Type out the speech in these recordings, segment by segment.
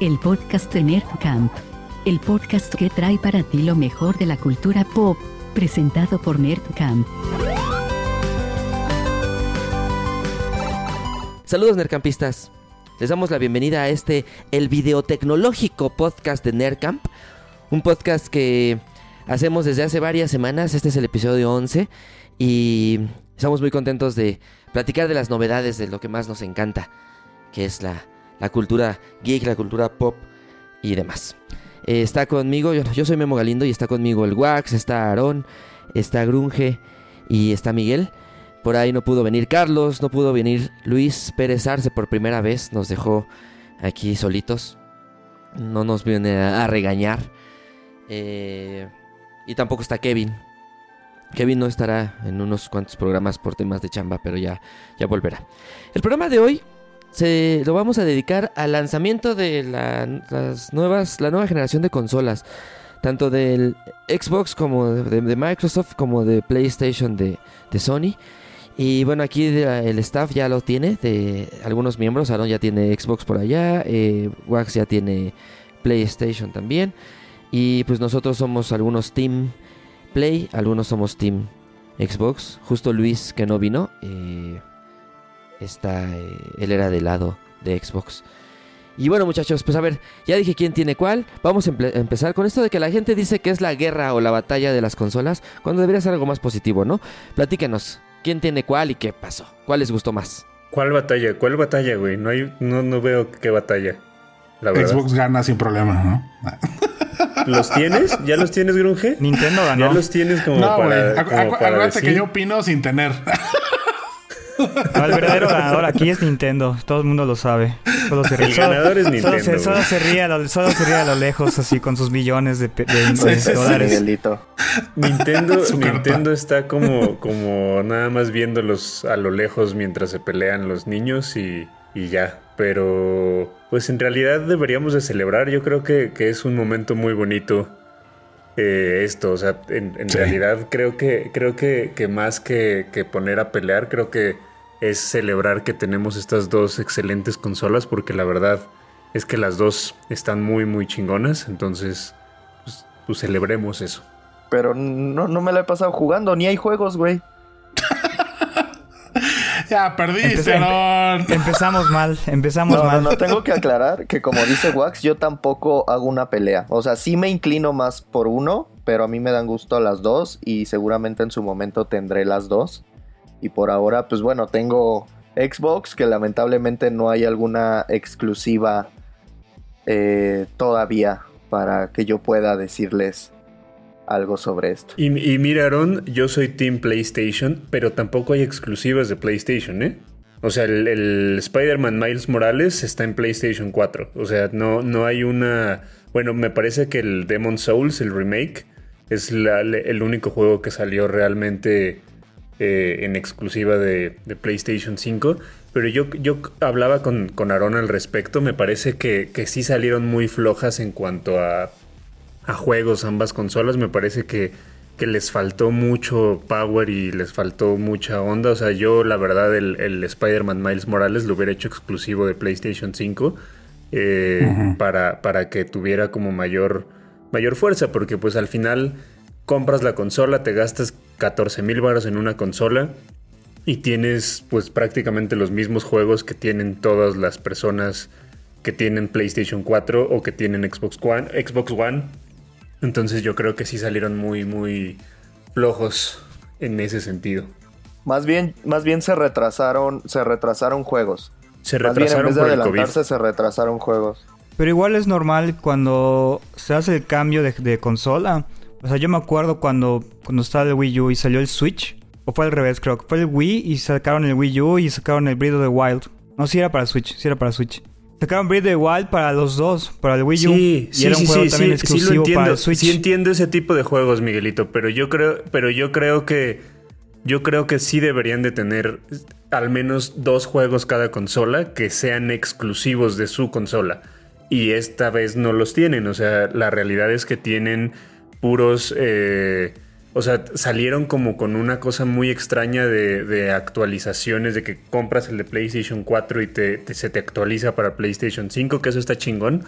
el podcast de Nerdcamp. El podcast que trae para ti lo mejor de la cultura pop, presentado por Nerdcamp. Saludos Nerdcampistas. Les damos la bienvenida a este, el videotecnológico podcast de Nerdcamp. Un podcast que hacemos desde hace varias semanas. Este es el episodio 11 y estamos muy contentos de platicar de las novedades de lo que más nos encanta, que es la, la cultura geek, la cultura pop y demás. Eh, está conmigo, yo, soy Memo Galindo y está conmigo el Wax, está Aarón, está Grunge y está Miguel. Por ahí no pudo venir Carlos, no pudo venir Luis Pérez Arce por primera vez, nos dejó aquí solitos. No nos viene a, a regañar. Eh, y tampoco está Kevin. Kevin no estará en unos cuantos programas por temas de chamba, pero ya, ya volverá. El programa de hoy se lo vamos a dedicar al lanzamiento de la, las nuevas, la nueva generación de consolas, tanto del Xbox como de, Microsoft como de PlayStation de, de, Sony. Y bueno, aquí el staff ya lo tiene, de algunos miembros. Aaron ya tiene Xbox por allá, eh, Wax ya tiene PlayStation también. Y pues nosotros somos algunos Team Play, algunos somos Team Xbox. Justo Luis, que no vino, eh, está, eh, él era del lado de Xbox. Y bueno muchachos, pues a ver, ya dije quién tiene cuál. Vamos a empe empezar con esto de que la gente dice que es la guerra o la batalla de las consolas, cuando debería ser algo más positivo, ¿no? Platíquenos, ¿quién tiene cuál y qué pasó? ¿Cuál les gustó más? ¿Cuál batalla? ¿Cuál batalla, güey? No, hay, no, no veo qué batalla. La verdad. Xbox gana sin problema, ¿no? ¿Los tienes? ¿Ya los tienes, Grunge? Nintendo ganó. Ya los tienes como no, para. Acu como para acuérdate decir. que yo opino sin tener. No, el verdadero ganador aquí es Nintendo. Todo el mundo lo sabe. Solo se ríe, El ganador es solo, Nintendo. se, solo se ríe a lo, solo se ríe a lo lejos, así con sus billones de, de, de Sí, sí, sí. dólares. Nintendo. Nintendo está como, como nada más viéndolos a lo lejos mientras se pelean los niños y, y ya. Pero pues en realidad deberíamos de celebrar. Yo creo que, que es un momento muy bonito eh, esto. O sea, en, en Sí. realidad creo que, creo que, que más que, que poner a pelear, creo que es celebrar que tenemos estas dos excelentes consolas. Porque la verdad es que las dos están muy, muy chingonas. Entonces, pues, pues celebremos eso. Pero no, no me la he pasado jugando, ni hay juegos, güey. ya perdiste, Empecé-. Empezamos mal, empezamos No, no, mal. no, tengo que aclarar que como dice Wax, yo tampoco hago una pelea. O sea, sí me inclino más por uno, pero a mí me dan gusto las dos y seguramente en su momento tendré las dos. Y por ahora, pues bueno, tengo Xbox, que lamentablemente no hay alguna exclusiva eh, todavía para que yo pueda decirles algo sobre esto. Y, y mira, Aaron, yo soy Team PlayStation, pero tampoco hay exclusivas de PlayStation, ¿eh? O sea, el, Spider-Man Miles Morales está en PlayStation 4. O sea, no, no hay una... Bueno, me parece que el Demon Souls, el remake, es el único juego que salió realmente eh, en exclusiva de, de PlayStation 5. Pero yo, yo hablaba con, con Aaron al respecto. Me parece que, que sí salieron muy flojas en cuanto a, a juegos ambas consolas. Me parece que, que les faltó mucho power y les faltó mucha onda. O sea, yo la verdad el, el Spider-Man Miles Morales lo hubiera hecho exclusivo de PlayStation 5 eh, para, para que tuviera como mayor, mayor fuerza. Porque pues al final compras la consola, te gastas 14 mil baros en una consola y tienes pues prácticamente los mismos juegos que tienen todas las personas que tienen PlayStation 4 o que tienen Xbox One. Xbox One. Entonces yo creo que sí salieron muy, muy flojos en ese sentido. Más bien, más bien se retrasaron, se retrasaron juegos. Se Más bien en retrasaron vez de por el COVID. adelantarse se retrasaron juegos. Pero igual es normal cuando se hace el cambio de, de consola. O sea, yo me acuerdo cuando, cuando estaba el Wii U y salió el Switch. O fue al revés, creo que fue el Wii y sacaron el Wii U y sacaron el Breath of the Wild. No, sí era para Switch, sí era para Switch. Sacaron Breath of the Wild para los dos, para el Wii U. Sí, y sí, era un sí, juego sí, también sí, sí lo exclusivo para entiendo. el Switch. Sí entiendo ese tipo de juegos, Miguelito, pero yo creo, pero yo creo que yo creo que sí deberían de tener al menos dos juegos cada consola que sean exclusivos de su consola. Y esta vez no los tienen. O sea, la realidad es que tienen puros. eh, O sea, salieron como con una cosa muy extraña de, actualizaciones, de que compras el de PlayStation 4 y te, se te actualiza para PlayStation 5, que eso está chingón.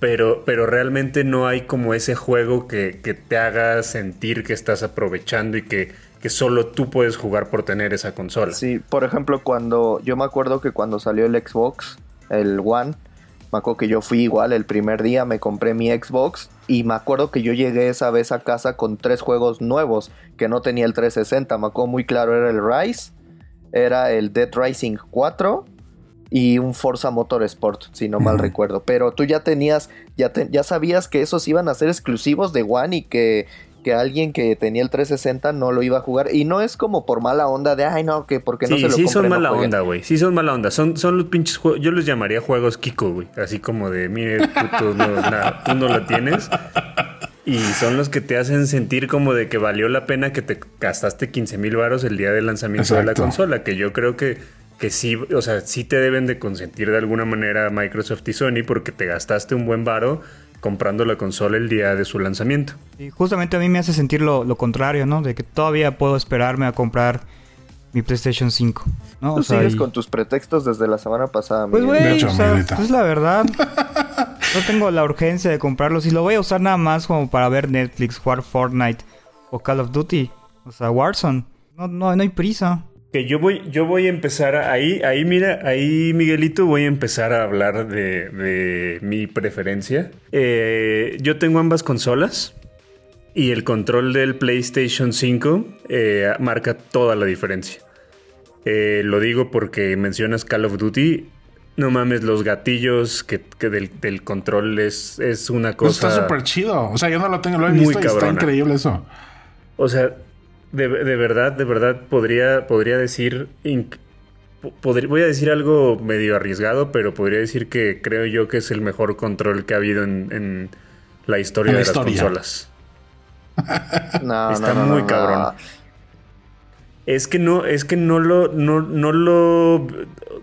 Pero, pero realmente no hay como ese juego que, te haga sentir que estás aprovechando y que, que solo tú puedes jugar por tener esa consola. Sí, por ejemplo, cuando yo me acuerdo que cuando salió el Xbox, el One, me acuerdo que yo fui igual el primer día, me compré mi Xbox y me acuerdo que yo llegué esa vez a casa con tres juegos nuevos que no tenía el 360. Me acuerdo muy claro, era el Rise, era el Dead Rising 4 y un Forza Motorsport, si no mal recuerdo. Pero tú ya tenías, ya, ya sabías que esos iban a ser exclusivos de One y que que alguien que tenía el 360 no lo iba a jugar. Y no es como por mala onda de, ay, no, que porque no se lo Sí, son mala onda, güey. Sí, son mala onda. Son, son los pinches juegos. Yo los llamaría juegos Kiko, güey. Así como de, mire, tú, no, lo tienes. Y son los que te hacen sentir como de que valió la pena que te gastaste 15 mil varos el día del lanzamiento de la consola. Que yo creo que, que sí, o sea, sí te deben de consentir de alguna manera Microsoft y Sony porque te gastaste un buen varo comprando la consola el día de su lanzamiento. Y justamente a mí me hace sentir lo, contrario, ¿no? De que todavía puedo esperarme a comprar mi PlayStation 5. ¿no? Tú sigues con tus pretextos desde la semana pasada. Pues güey, o sea, es la verdad. no tengo la urgencia de comprarlo. Si lo voy a usar nada más como para ver Netflix, jugar Fortnite o Call of Duty. O sea, Warzone. No, no, no hay prisa. Que yo voy, yo voy a empezar ahí, ahí mira, ahí Miguelito voy a empezar a hablar de, mi preferencia. Eh, yo tengo ambas consolas y el control del PlayStation 5 eh, marca toda la diferencia. Eh, lo digo porque mencionas Call of Duty. No mames, los gatillos que, del, control es, es una pues cosa. está súper chido. O sea, yo no lo tengo, lo he visto y está increíble eso. O sea, de, verdad, de verdad, podría, podría decir. voy a decir algo medio arriesgado, pero podría decir que creo yo que es el mejor control que ha habido en, la historia de las consolas. Está muy cabrón. Es que no, es que no lo, no, no lo,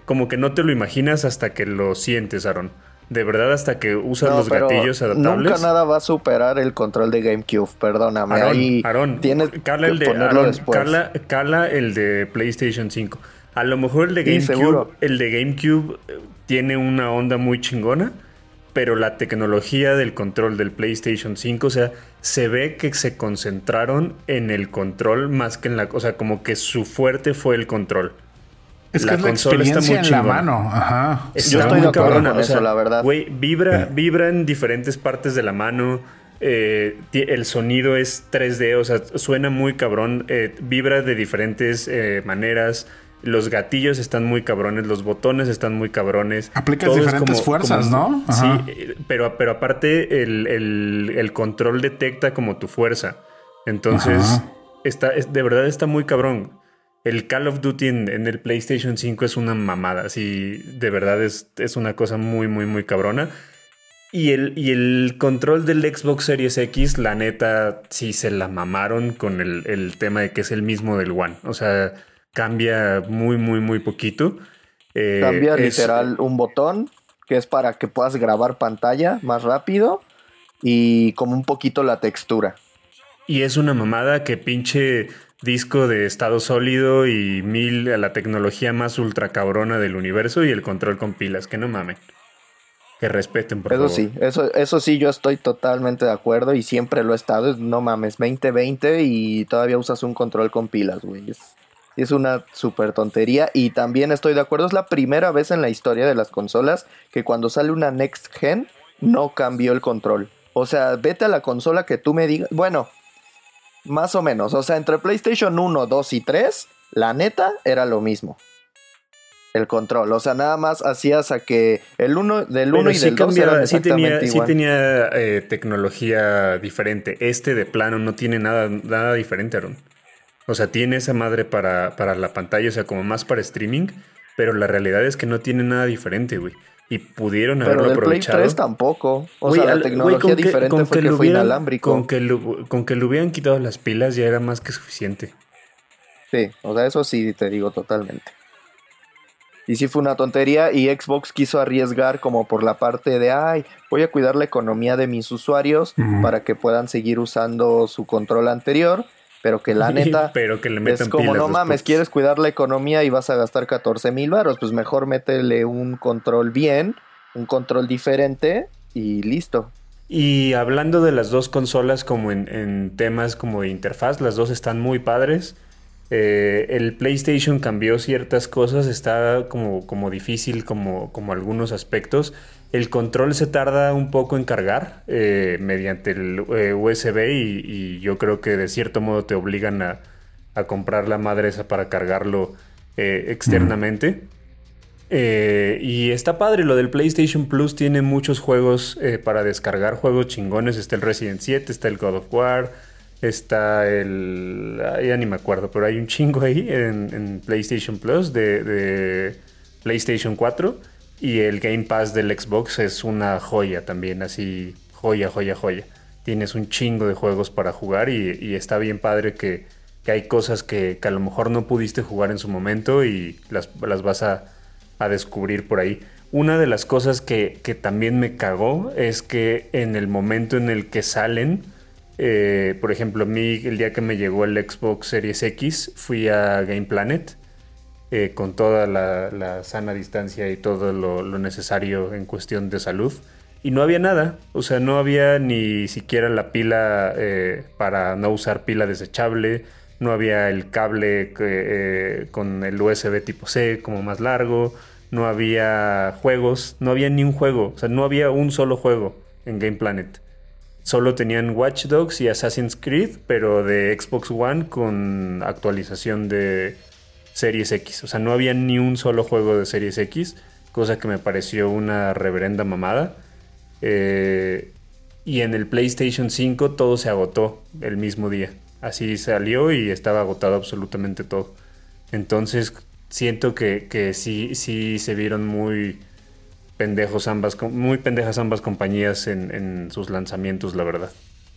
como que no te lo imaginas hasta que lo sientes, Aaron de verdad hasta que usas los gatillos adaptables. Nunca nada va a superar el control de GameCube, perdóname. Aaron, tienes cala el de, Cala, el de PlayStation 5. A lo mejor el de GameCube, el de GameCube eh, tiene una onda muy chingona, pero la tecnología del control del PlayStation 5, o sea, se ve que se concentraron en el control más que en la, o sea, como que su fuerte fue el control. Es que la, la experiencia en la mano. Ajá. Yo estoy de acuerdo con eso, la verdad. Güey, vibra, vibra en diferentes partes de la mano. Eh, el sonido es 3D, o sea, suena muy cabrón. Eh, vibra de diferentes eh, maneras. Los gatillos están muy cabrones, los botones están muy cabrones. Aplicas diferentes fuerzas, ¿no? Sí, pero, pero aparte el, el, control detecta como tu fuerza. Entonces, está, de verdad está muy cabrón el Call of Duty en, el PlayStation 5 es una mamada. Así, de verdad es, es una cosa muy, muy, muy cabrona. Y el, y el control del Xbox Series X, la neta, sí se la mamaron con el, tema de que es el mismo del One. O sea, cambia muy, muy, muy poquito. Eh, cambia literal un botón que es para que puedas grabar pantalla más rápido y como un poquito la textura. Y es una mamada que pinche disco de estado sólido y mil a la tecnología más ultra cabrona del universo y el control con pilas, que no mamen. Que respeten, por eso favor. sí, eso, eso sí, yo estoy totalmente de acuerdo y siempre lo he estado. No mames, 2020 y todavía usas un control con pilas, güey. Es, es una súper tontería. Y también estoy de acuerdo, es la primera vez en la historia de las consolas que cuando sale una Next Gen no cambió el control. O sea, vete a la consola que tú me digas. Bueno, más o menos. O sea, entre PlayStation 1, 2 y 3, la neta era lo mismo. El control. O sea, nada más hacías a que el uno del 1 y del 2 eran sí tenía, sí tenía eh, tecnología diferente. Este de plano no tiene nada, nada diferente, Aaron. O sea, tiene esa madre para, para la pantalla, o sea, como más para streaming. Pero la realidad es que no tiene nada diferente, güey y pudieron haberlo Pero del aprovechado. Play 3 tampoco. O sea, la tecnología diferente fue que, fue inalámbrico. Con que, con que le hubieran quitado las pilas ya era más que suficiente. Sí, o sea, eso sí te digo totalmente. Y sí fue una tontería y Xbox quiso arriesgar como por la parte de, ay, voy a cuidar la economía de mis usuarios para que puedan seguir usando su control anterior. Pero que la neta pero que le metan es como no mames, quieres cuidar la economía y vas a gastar 14 mil baros, pues mejor métele un control bien, un control diferente y listo. Y hablando de las dos consolas como en, en temas como de interfaz, las dos están muy padres. Eh, el PlayStation cambió ciertas cosas, está como, como difícil como, como algunos aspectos. El control se tarda un poco en cargar eh, mediante el eh, USB y, yo creo que de cierto modo te obligan a, comprar la madre esa para cargarlo eh, externamente. Y está padre, lo del PlayStation Plus tiene muchos juegos para descargar, juegos chingones. Está el Resident 7, está el God of War, está el... ya ni me acuerdo, pero hay un chingo ahí en, en PlayStation Plus de, de PlayStation 4. Y el Game Pass del Xbox es una joya también, así, joya, joya, joya. Tienes un chingo de juegos para jugar y, está bien padre que, hay cosas que, que a lo mejor no pudiste jugar en su momento y las, las vas a, a descubrir por ahí. Una de las cosas que, que también me cagó es que en el momento en el que salen, eh, por ejemplo, a mí el día que me llegó el Xbox Series X, fui a Game Planet eh, con toda la, sana distancia y todo lo, necesario en cuestión de salud. Y no había nada, o sea, no había ni siquiera la pila eh, para no usar pila desechable, no había el cable eh, con el USB tipo C como más largo, no había juegos, no había ni un juego, o sea, no había un solo juego en Game Planet. Solo tenían Watch Dogs y Assassin's Creed, pero de Xbox One con actualización de Series X. O sea, no había ni un solo juego de Series X, cosa que me pareció una reverenda mamada. Eh, y en el PlayStation 5 todo se agotó el mismo día. Así salió y estaba agotado absolutamente todo. Entonces siento que, que sí, sí se vieron muy pendejos ambas, muy pendejas ambas compañías en, en sus lanzamientos, la verdad.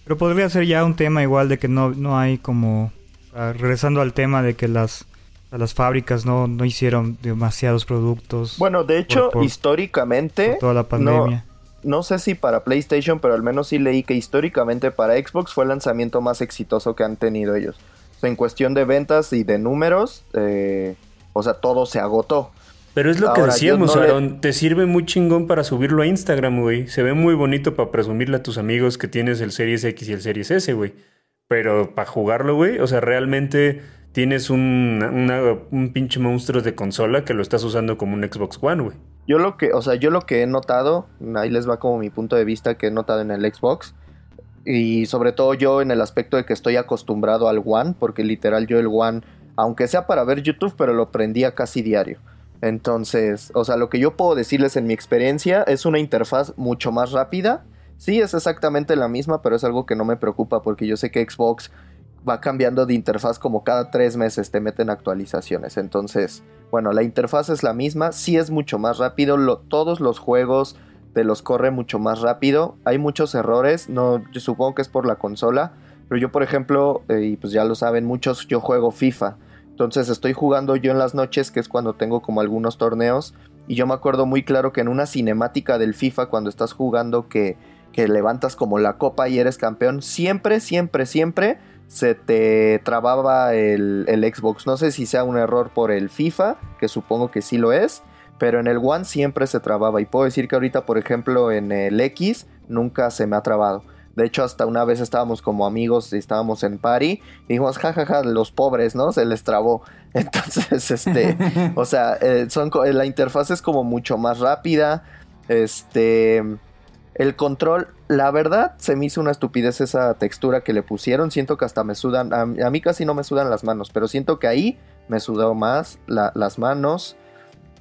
Pero podría ser ya un tema igual de que no, no hay como... regresando al tema de que las, las fábricas no, no hicieron demasiados productos Bueno, de hecho, por- históricamente, por toda la pandemia. no sé si para PlayStation, pero al menos sí leí que históricamente para Xbox fue el lanzamiento más exitoso que han tenido ellos. O sea, en cuestión de ventas y de números, eh, o sea, todo se agotó. Pero es lo que Ahora, decíamos, no le- Aaron. Te sirve muy chingón para subirlo a Instagram, güey. Se ve muy bonito para presumirle a tus amigos que tienes el Series X y el Series S, güey. Pero para jugarlo, güey, o sea, realmente tienes un, un pinche monstruo de consola que lo estás usando como un Xbox One, güey. Yo lo que, o sea, yo lo que he notado, ahí les va como mi punto de vista que he notado en el Xbox. Y sobre todo yo en el aspecto de que estoy acostumbrado al One, porque literal yo el One, aunque sea para ver YouTube, pero lo prendía casi diario. Entonces, o sea, lo que yo puedo decirles en mi experiencia es una interfaz mucho más rápida. Sí, es exactamente la misma, pero es algo que no me preocupa porque yo sé que Xbox va cambiando de interfaz como cada tres meses te meten actualizaciones. Entonces, bueno, la interfaz es la misma, sí es mucho más rápido, todos los juegos te los corre mucho más rápido. Hay muchos errores, no, yo supongo que es por la consola, pero yo por ejemplo, eh, y pues ya lo saben muchos, yo juego FIFA. Entonces estoy jugando yo en las noches, que es cuando tengo como algunos torneos, y yo me acuerdo muy claro que en una cinemática del FIFA, cuando estás jugando que, que levantas como la copa y eres campeón, siempre, siempre, siempre se te trababa el, el Xbox. No sé si sea un error por el FIFA, que supongo que sí lo es, pero en el One siempre se trababa. Y puedo decir que ahorita, por ejemplo, en el X nunca se me ha trabado. De hecho, hasta una vez estábamos como amigos y estábamos en party y dijimos, jajaja, los pobres, ¿no? Se les trabó. Entonces, este, o sea, eh, son, co- la interfaz es como mucho más rápida. Este, el control, la verdad, se me hizo una estupidez esa textura que le pusieron. Siento que hasta me sudan, a, mí casi no me sudan las manos, pero siento que ahí me sudó más la- las manos.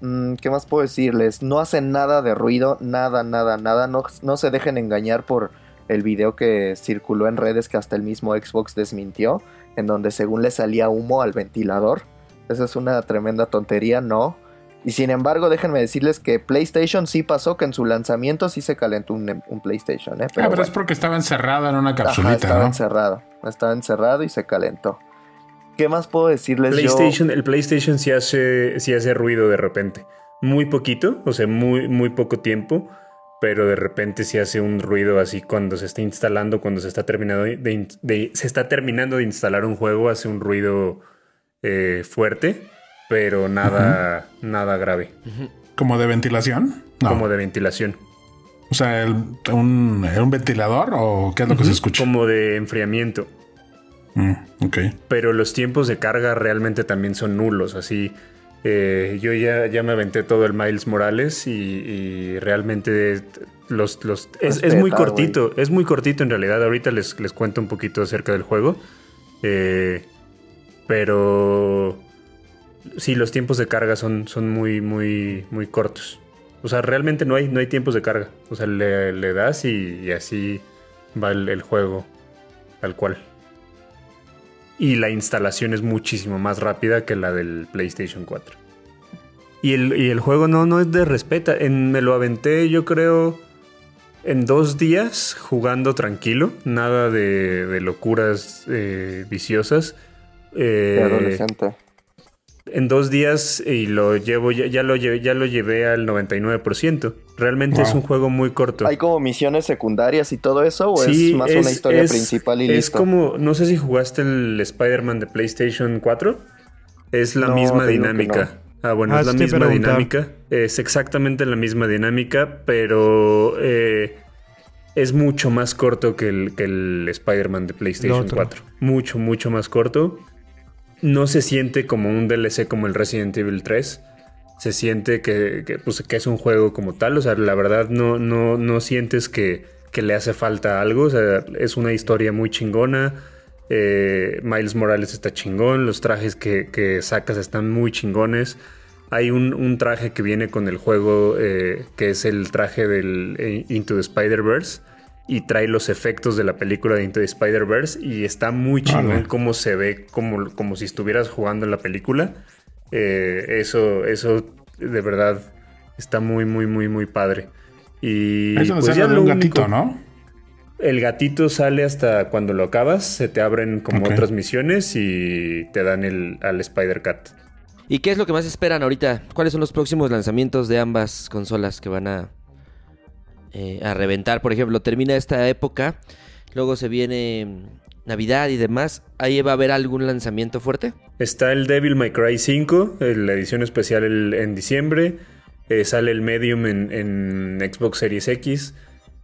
Mm, ¿Qué más puedo decirles? No hacen nada de ruido, nada, nada, nada. No, no se dejen engañar por el video que circuló en redes que hasta el mismo Xbox desmintió, en donde según le salía humo al ventilador. Esa es una tremenda tontería, no. Y sin embargo, déjenme decirles que PlayStation sí pasó, que en su lanzamiento sí se calentó un, un PlayStation, ¿eh? ah, pero es porque estaba encerrada en una Ajá, capsulita, estaba ¿no? encerrado. Estaba encerrado y se calentó. ¿Qué más puedo decirles yo? PlayStation, el PlayStation sí hace, sí hace ruido de repente. Muy poquito, o sea, muy, muy poco tiempo. pero de repente sí hace un ruido así cuando se está instalando, cuando se está terminando de, se está terminando de instalar un juego, hace un ruido eh, fuerte, pero nada, nada grave. ¿Como de ventilación? Como de ventilación. O sea, un, un, ventilador o qué es lo que se escucha? Como de enfriamiento. Mm, ok. Pero los tiempos de carga realmente también son nulos, así eh, yo ya, ya me aventé todo el Miles Morales y, realmente los, los es, muy cortito, es muy cortito en realidad. Ahorita les, les cuento un poquito acerca del juego. Eh, pero sí, los tiempos de carga son, son muy, muy, muy cortos. O sea, realmente no hay, no hay tiempos de carga. O sea, le, das y, así va el, el juego tal cual y la instalación es muchísimo más rápida que la del PlayStation 4. Y el, juego no, no es de respeta. En, me lo aventé, yo creo, en dos días jugando tranquilo. Nada de, locuras eh, viciosas. Eh, adolescente en dos días y lo llevo, ya, lo, llevé, ya lo llevé al 99%. Realmente es un juego muy corto. ¿Hay como misiones secundarias y todo eso? ¿O es más una historia principal y listo? Es como, no sé si jugaste el Spider-Man de PlayStation 4. Es la misma dinámica. Ah, bueno, es ah, la misma dinámica. Es exactamente la misma dinámica, pero eh, es mucho más corto que el, que el Spider-Man de PlayStation 4. Mucho, mucho más corto no se siente como un DLC como el Resident Evil 3. Se siente que, pues, que es un juego como tal. O sea, la verdad no, no, no sientes que, le hace falta algo. O sea, es una historia muy chingona. Eh, Miles Morales está chingón. Los trajes que, sacas están muy chingones. Hay un, traje que viene con el juego eh, que es el traje del eh, Into the Spider-Verse y trae los efectos de la película de Into the Spider-Verse y está muy chingón cómo se ve, como, como si estuvieras jugando en la película. Eh, eso, eso de verdad está muy, muy, muy, muy padre. Y pues ya un gatito, ¿no? El gatito sale hasta cuando lo acabas, se te abren como otras misiones y te dan el, al Spider-Cat. ¿Y qué es lo que más esperan ahorita? ¿Cuáles son los próximos lanzamientos de ambas consolas que van a eh, a reventar. Por ejemplo, termina esta época, luego se viene Navidad y demás. ¿Ahí va a haber algún lanzamiento fuerte? Está el Devil May Cry 5, la edición especial en diciembre. Eh, sale el Medium en, Xbox Series X.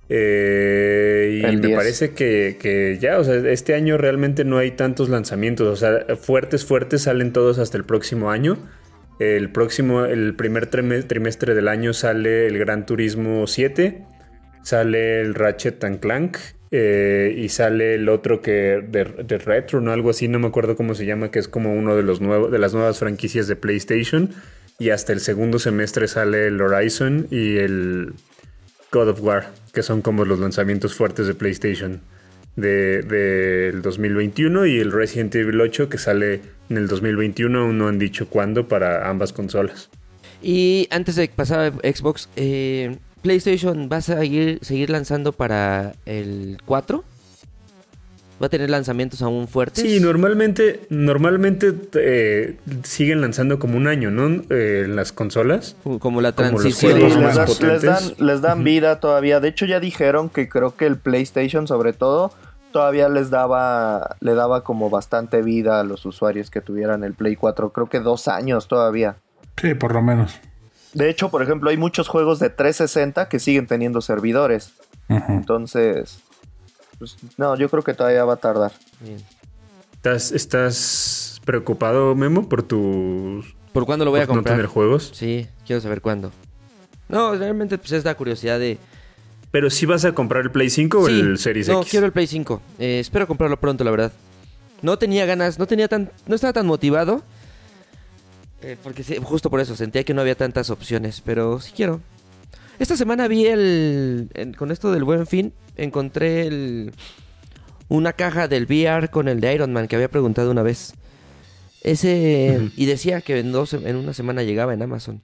Eh, y me parece que, que, ya, o sea, este año realmente no hay tantos lanzamientos. O sea, fuertes, fuertes salen todos hasta el próximo año. El próximo, el primer trimestre del año sale el Gran Turismo 7 sale el Ratchet and Clank eh, y sale el otro que de, Retro, ¿no? Algo así, no me acuerdo cómo se llama, que es como uno de, los nuevos, de las nuevas franquicias de PlayStation. Y hasta el segundo semestre sale el Horizon y el God of War, que son como los lanzamientos fuertes de PlayStation del de, 2021 y el Resident Evil 8 que sale en el 2021, aún no han dicho cuándo para ambas consolas. Y antes de pasar a Xbox, eh, PlayStation va a seguir, seguir lanzando para el 4. ¿Va a tener lanzamientos aún fuertes? Sí, normalmente, normalmente eh, siguen lanzando como un año, ¿no? Eh, las consolas. Como la transición. les, dan, vida todavía. De hecho, ya dijeron que creo que el PlayStation, sobre todo, todavía les daba, le daba como bastante vida a los usuarios que tuvieran el Play 4. Creo que dos años todavía. Sí, por lo menos. De hecho, por ejemplo, hay muchos juegos de 360 que siguen teniendo servidores. Entonces, pues, no, yo creo que todavía va a tardar. ¿Estás, ¿Estás preocupado, Memo, por tu... ¿Por cuándo lo voy a comprar? no tener juegos? Sí, quiero saber cuándo. No, realmente pues es la curiosidad de... ¿Pero si vas a comprar el Play 5 o el Series X? No, quiero el Play 5. Eh, espero comprarlo pronto, la verdad. No tenía ganas, no tenía tan... No estaba tan motivado eh, porque justo por eso sentía que no había tantas opciones, pero sí quiero. Esta semana vi el. con esto del buen fin, encontré el, una caja del VR con el de Iron Man que había preguntado una vez. Ese. Y decía que en, dos, en una semana llegaba en Amazon.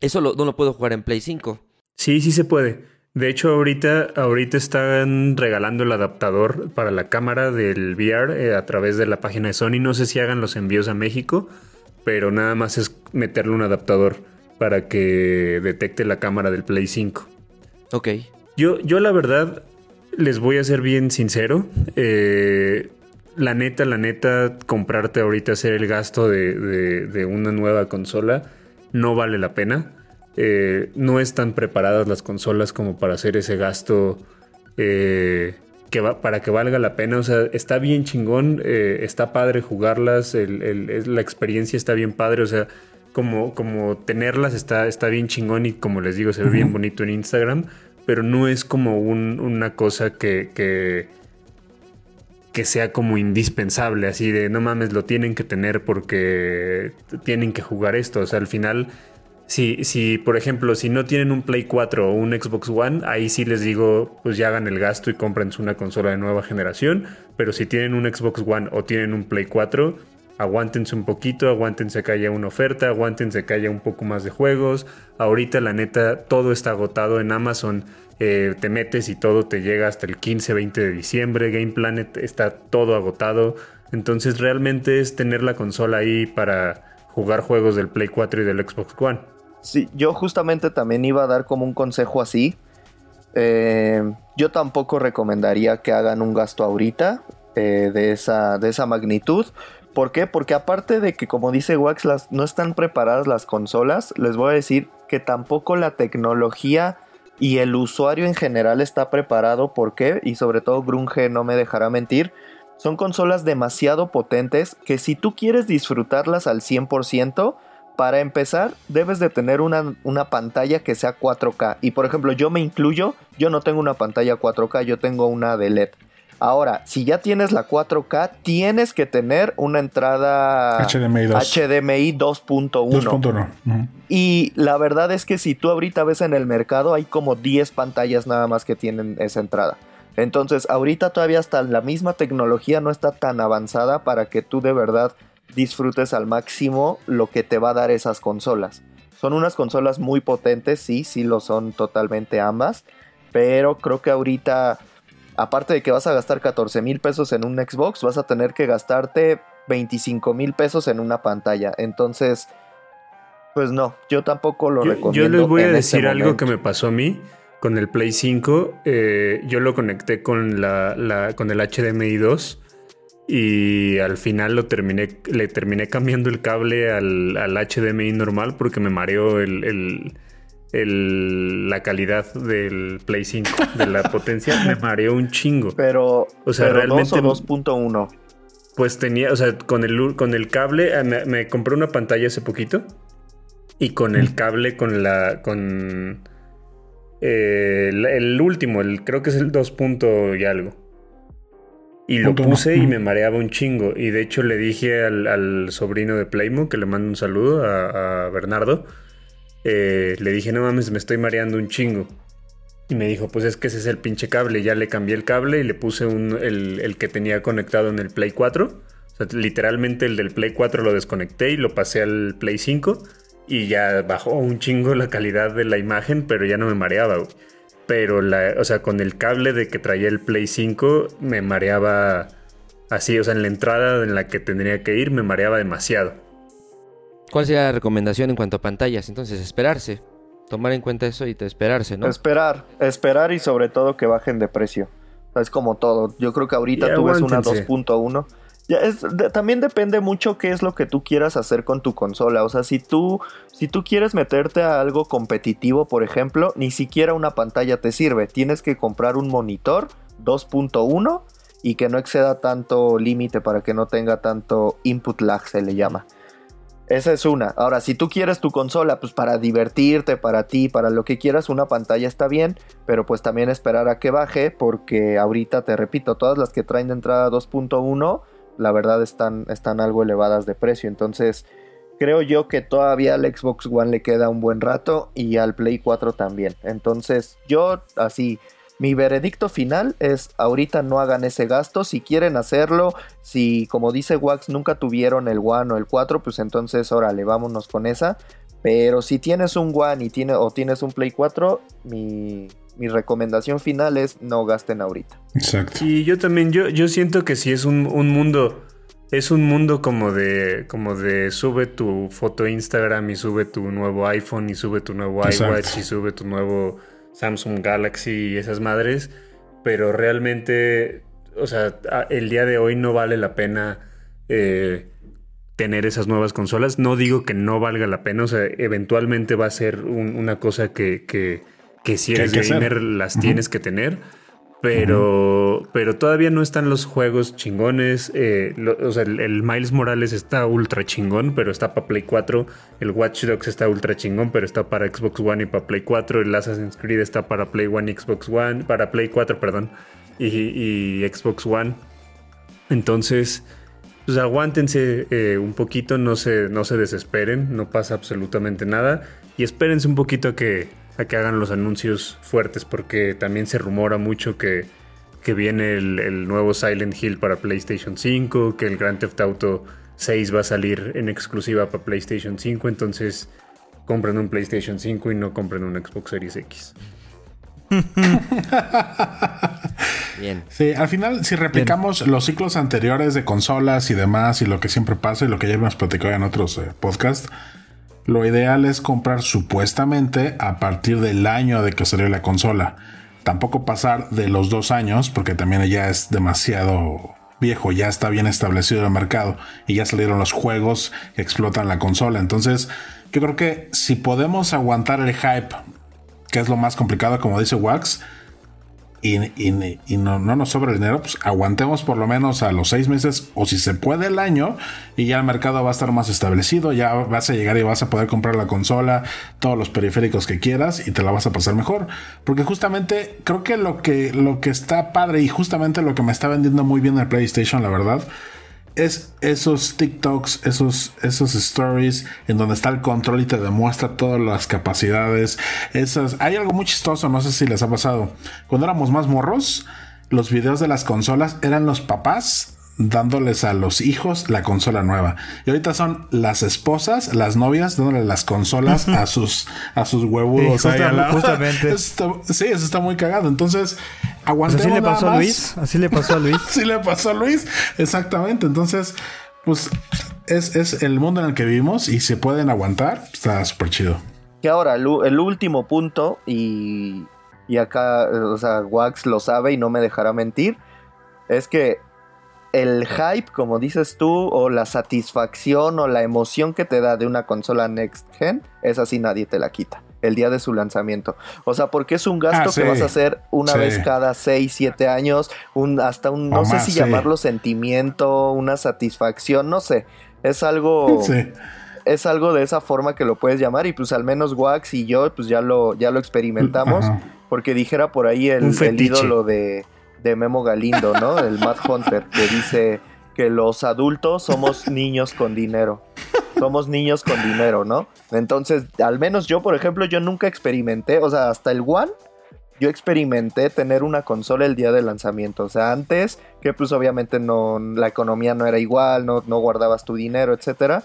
Eso no lo puedo jugar en Play 5. Sí, sí se puede. De hecho, ahorita, ahorita están regalando el adaptador para la cámara del VR eh, a través de la página de Sony. No sé si hagan los envíos a México pero nada más es meterle un adaptador para que detecte la cámara del Play 5. Ok. Yo, yo la verdad, les voy a ser bien sincero. Eh, la neta, la neta, comprarte ahorita hacer el gasto de, de, una nueva consola no vale la pena. Eh, no están preparadas las consolas como para hacer ese gasto eh, que va, para que valga la pena. O sea, está bien chingón, eh, está padre jugarlas, la experiencia está bien padre. O sea, como, como tenerlas está, está bien chingón y como les digo, se ve bien bonito en Instagram. Pero no es como una cosa que, que que sea como indispensable, así de no mames, lo tienen que tener porque tienen que jugar esto. O sea, al final, si, si por ejemplo, si no tienen un Play 4 o un Xbox One, ahí sí les digo, pues ya hagan el gasto y cómprense una consola de nueva generación. Pero si tienen un Xbox One o tienen un Play 4, aguántense un poquito, aguántense que haya una oferta, aguántense que haya un poco más de juegos. Ahorita la neta todo está agotado en Amazon. Eh, te metes y todo te llega hasta el 15-20 de diciembre. Game Planet está todo agotado. Entonces realmente es tener la consola ahí para jugar juegos del Play 4 y del Xbox One. Yo justamente también iba a dar como un consejo así. Eh, yo tampoco recomendaría que hagan un gasto ahorita eh, de, esa, de esa magnitud. ¿Por qué? Porque aparte de que, como dice Wax, no están preparadas las consolas, les voy a decir que tampoco la tecnología y el usuario en general está preparado. ¿Por qué? Y sobre todo Grunge no me dejará mentir. Son consolas demasiado potentes que si tú quieres disfrutarlas al 100%, para empezar debes de tener una, una, pantalla que sea 4K. Y por ejemplo, yo me incluyo, yo no tengo una pantalla 4K, yo tengo una de LED. Ahora, si ya tienes la 4K, tienes que tener una entrada HDMI 2.1. Y la verdad es que si tú ahorita ves en el mercado, hay como 10 pantallas nada más que tienen esa entrada. Entonces, ahorita todavía hasta la misma tecnología no está tan avanzada para que tú de verdad disfrutes al máximo lo que te va a dar esas consolas. Son unas consolas muy potentes, sí, sí lo son totalmente ambas, pero creo que ahorita aparte de que vas a gastar 14 mil pesos en un Xbox, vas a tener que gastarte 25 mil pesos en una pantalla. Entonces, pues no, yo tampoco lo recomiendo. Yo les voy a decir algo que me pasó a mí con el Play 5. Eh, yo lo conecté con, la, con el HDMI 2 y al final lo terminé, le terminé cambiando el cable al, HDMI normal porque me mareó el la calidad del Play 5, de la potencia, me mareó un chingo. Pero, o sea, realmente. 2.1. Pues tenía, o sea, con el, con el cable, ah, me, compré una pantalla hace poquito. Y con el cable, con la. con. Eh, el, último, el, creo que es el 2. y algo. Y lo puse y me mareaba un chingo. Y de hecho le dije al, sobrino de Playmo, que le mando un saludo a Bernardo eh, le dije, no mames, me estoy mareando un chingo. Y me dijo, pues es que ese es el pinche cable. Ya le cambié el cable y le puse el, que tenía conectado en el Play 4. O sea, literalmente el del Play 4 lo desconecté y lo pasé al Play 5. Y ya bajó un chingo la calidad de la imagen, pero ya no me mareaba. Pero, la, o sea, con el cable de que traía el Play 5 me mareaba así. O sea, en la entrada en la que tendría que ir me mareaba demasiado. ¿Cuál sería la recomendación en cuanto a pantallas? Entonces, esperarse. Tomar en cuenta eso y esperarse, ¿no? Esperar, esperar y sobre todo que bajen de precio. Es como todo. Yo creo que ahorita tú ves una 2.1. también depende mucho qué es lo que tú quieras hacer con tu consola. O sea, si tú, si tú quieres meterte a algo competitivo, por ejemplo, ni siquiera una pantalla te sirve. Tienes que comprar un monitor 2.1 y que no exceda tanto límite para que no tenga tanto input lag, se le llama. Esa es una. Ahora, si tú quieres tu consola, pues para divertirte, para ti, para lo que quieras, una pantalla está bien, pero pues también esperar a que baje, porque ahorita te repito, todas las que traen de entrada 2.1, la verdad están, están algo elevadas de precio. Entonces, creo yo que todavía al Xbox One le queda un buen rato y al Play 4 también. Entonces, yo así mi veredicto final es ahorita no hagan ese gasto. Si quieren hacerlo, si como dice Wax nunca tuvieron el One o el 4, pues entonces órale, vámonos con esa. Pero si tienes un One y tiene, o tienes un Play 4, mi, recomendación final es no gasten ahorita. Exacto. Y yo también, yo, yo siento que si es un, mundo, es un mundo como de, como de sube tu foto Instagram y sube tu nuevo iPhone y sube tu nuevo iWatch y sube tu nuevo Samsung Galaxy y esas madres, pero realmente, o sea, el día de hoy no vale la pena eh, tener esas nuevas consolas. No digo que no valga la pena, o sea, eventualmente va a ser una cosa que, que, si eres gamer las tienes que tener pero, pero todavía no están los juegos chingones. Eh, o sea, el, Miles Morales está ultra chingón, pero está para Play 4. El Watch Dogs está ultra chingón, pero está para Xbox One y para Play 4. El Assassin's Creed está para Play One y Xbox One. Para Play 4, perdón. Y, Xbox One. Entonces, pues aguántense eh, un poquito, no se, no se desesperen, no pasa absolutamente nada. Y espérense un poquito a que a que hagan los anuncios fuertes porque también se rumora mucho que, que viene el, nuevo Silent Hill para PlayStation 5, que el Grand Theft Auto 6 va a salir en exclusiva para PlayStation 5, entonces compren un PlayStation 5 y no compren un Xbox Series X. Bien. Sí, al final, si replicamos los ciclos anteriores de consolas y demás, y lo que siempre pasa, y lo que ya hemos platicado en otros eh, podcasts, lo ideal es comprar supuestamente a partir del año de que salió la consola. Tampoco pasar de los dos años, porque también ya es demasiado viejo, ya está bien establecido el mercado y ya salieron los juegos que explotan la consola. Entonces, yo creo que si podemos aguantar el hype, que es lo más complicado, como dice Wax, y, no, nos sobra el dinero, pues aguantemos por lo menos a los seis meses o si se puede el año y ya el mercado va a estar más establecido, ya vas a llegar y vas a poder comprar la consola, todos los periféricos que quieras y te la vas a pasar mejor. Porque justamente creo que lo que, lo que está padre y justamente lo que me está vendiendo muy bien el PlayStation, la verdad, es esos TikToks, esos, esos stories en donde está el control y te demuestra todas las capacidades. Esas, hay algo muy chistoso, no sé si les ha pasado. Cuando éramos más morros, los videos de las consolas eran los papás dándoles a los hijos la consola nueva. Y ahorita son las esposas, las novias, dándole las consolas a sus, a sus huevudos. Sí, justamente. sí, eso está muy cagado. Entonces, aguantemos Así le pasó a Luis. Así le pasó a Luis. Así le pasó a Luis. Exactamente. Entonces, pues es, es el mundo en el que vivimos y se pueden aguantar. Está súper chido. Y ahora, el, el último punto, y, y acá, o sea, Wax lo sabe y no me dejará mentir, es que el hype, como dices tú, o la satisfacción o la emoción que te da de una consola next gen, es así nadie te la quita. El día de su lanzamiento. O sea, porque es un gasto ah, que vas a hacer una vez cada 6, 7 años, un, hasta un, no sé si llamarlo sentimiento, una satisfacción, no sé. Es algo. Es algo de esa forma que lo puedes llamar. Y pues al menos Wax y yo, pues ya lo, ya lo experimentamos. Porque dijera por ahí el, el ídolo de de Memo Galindo, ¿no? El Mad Hunter, que dice que los adultos somos niños con dinero. Somos niños con dinero, ¿no? Entonces, al menos yo, por ejemplo, yo nunca experimenté, o sea, hasta el One, yo experimenté tener una consola el día del lanzamiento. O sea, antes, que pues obviamente no, la economía no era igual, no, no guardabas tu dinero, etcétera.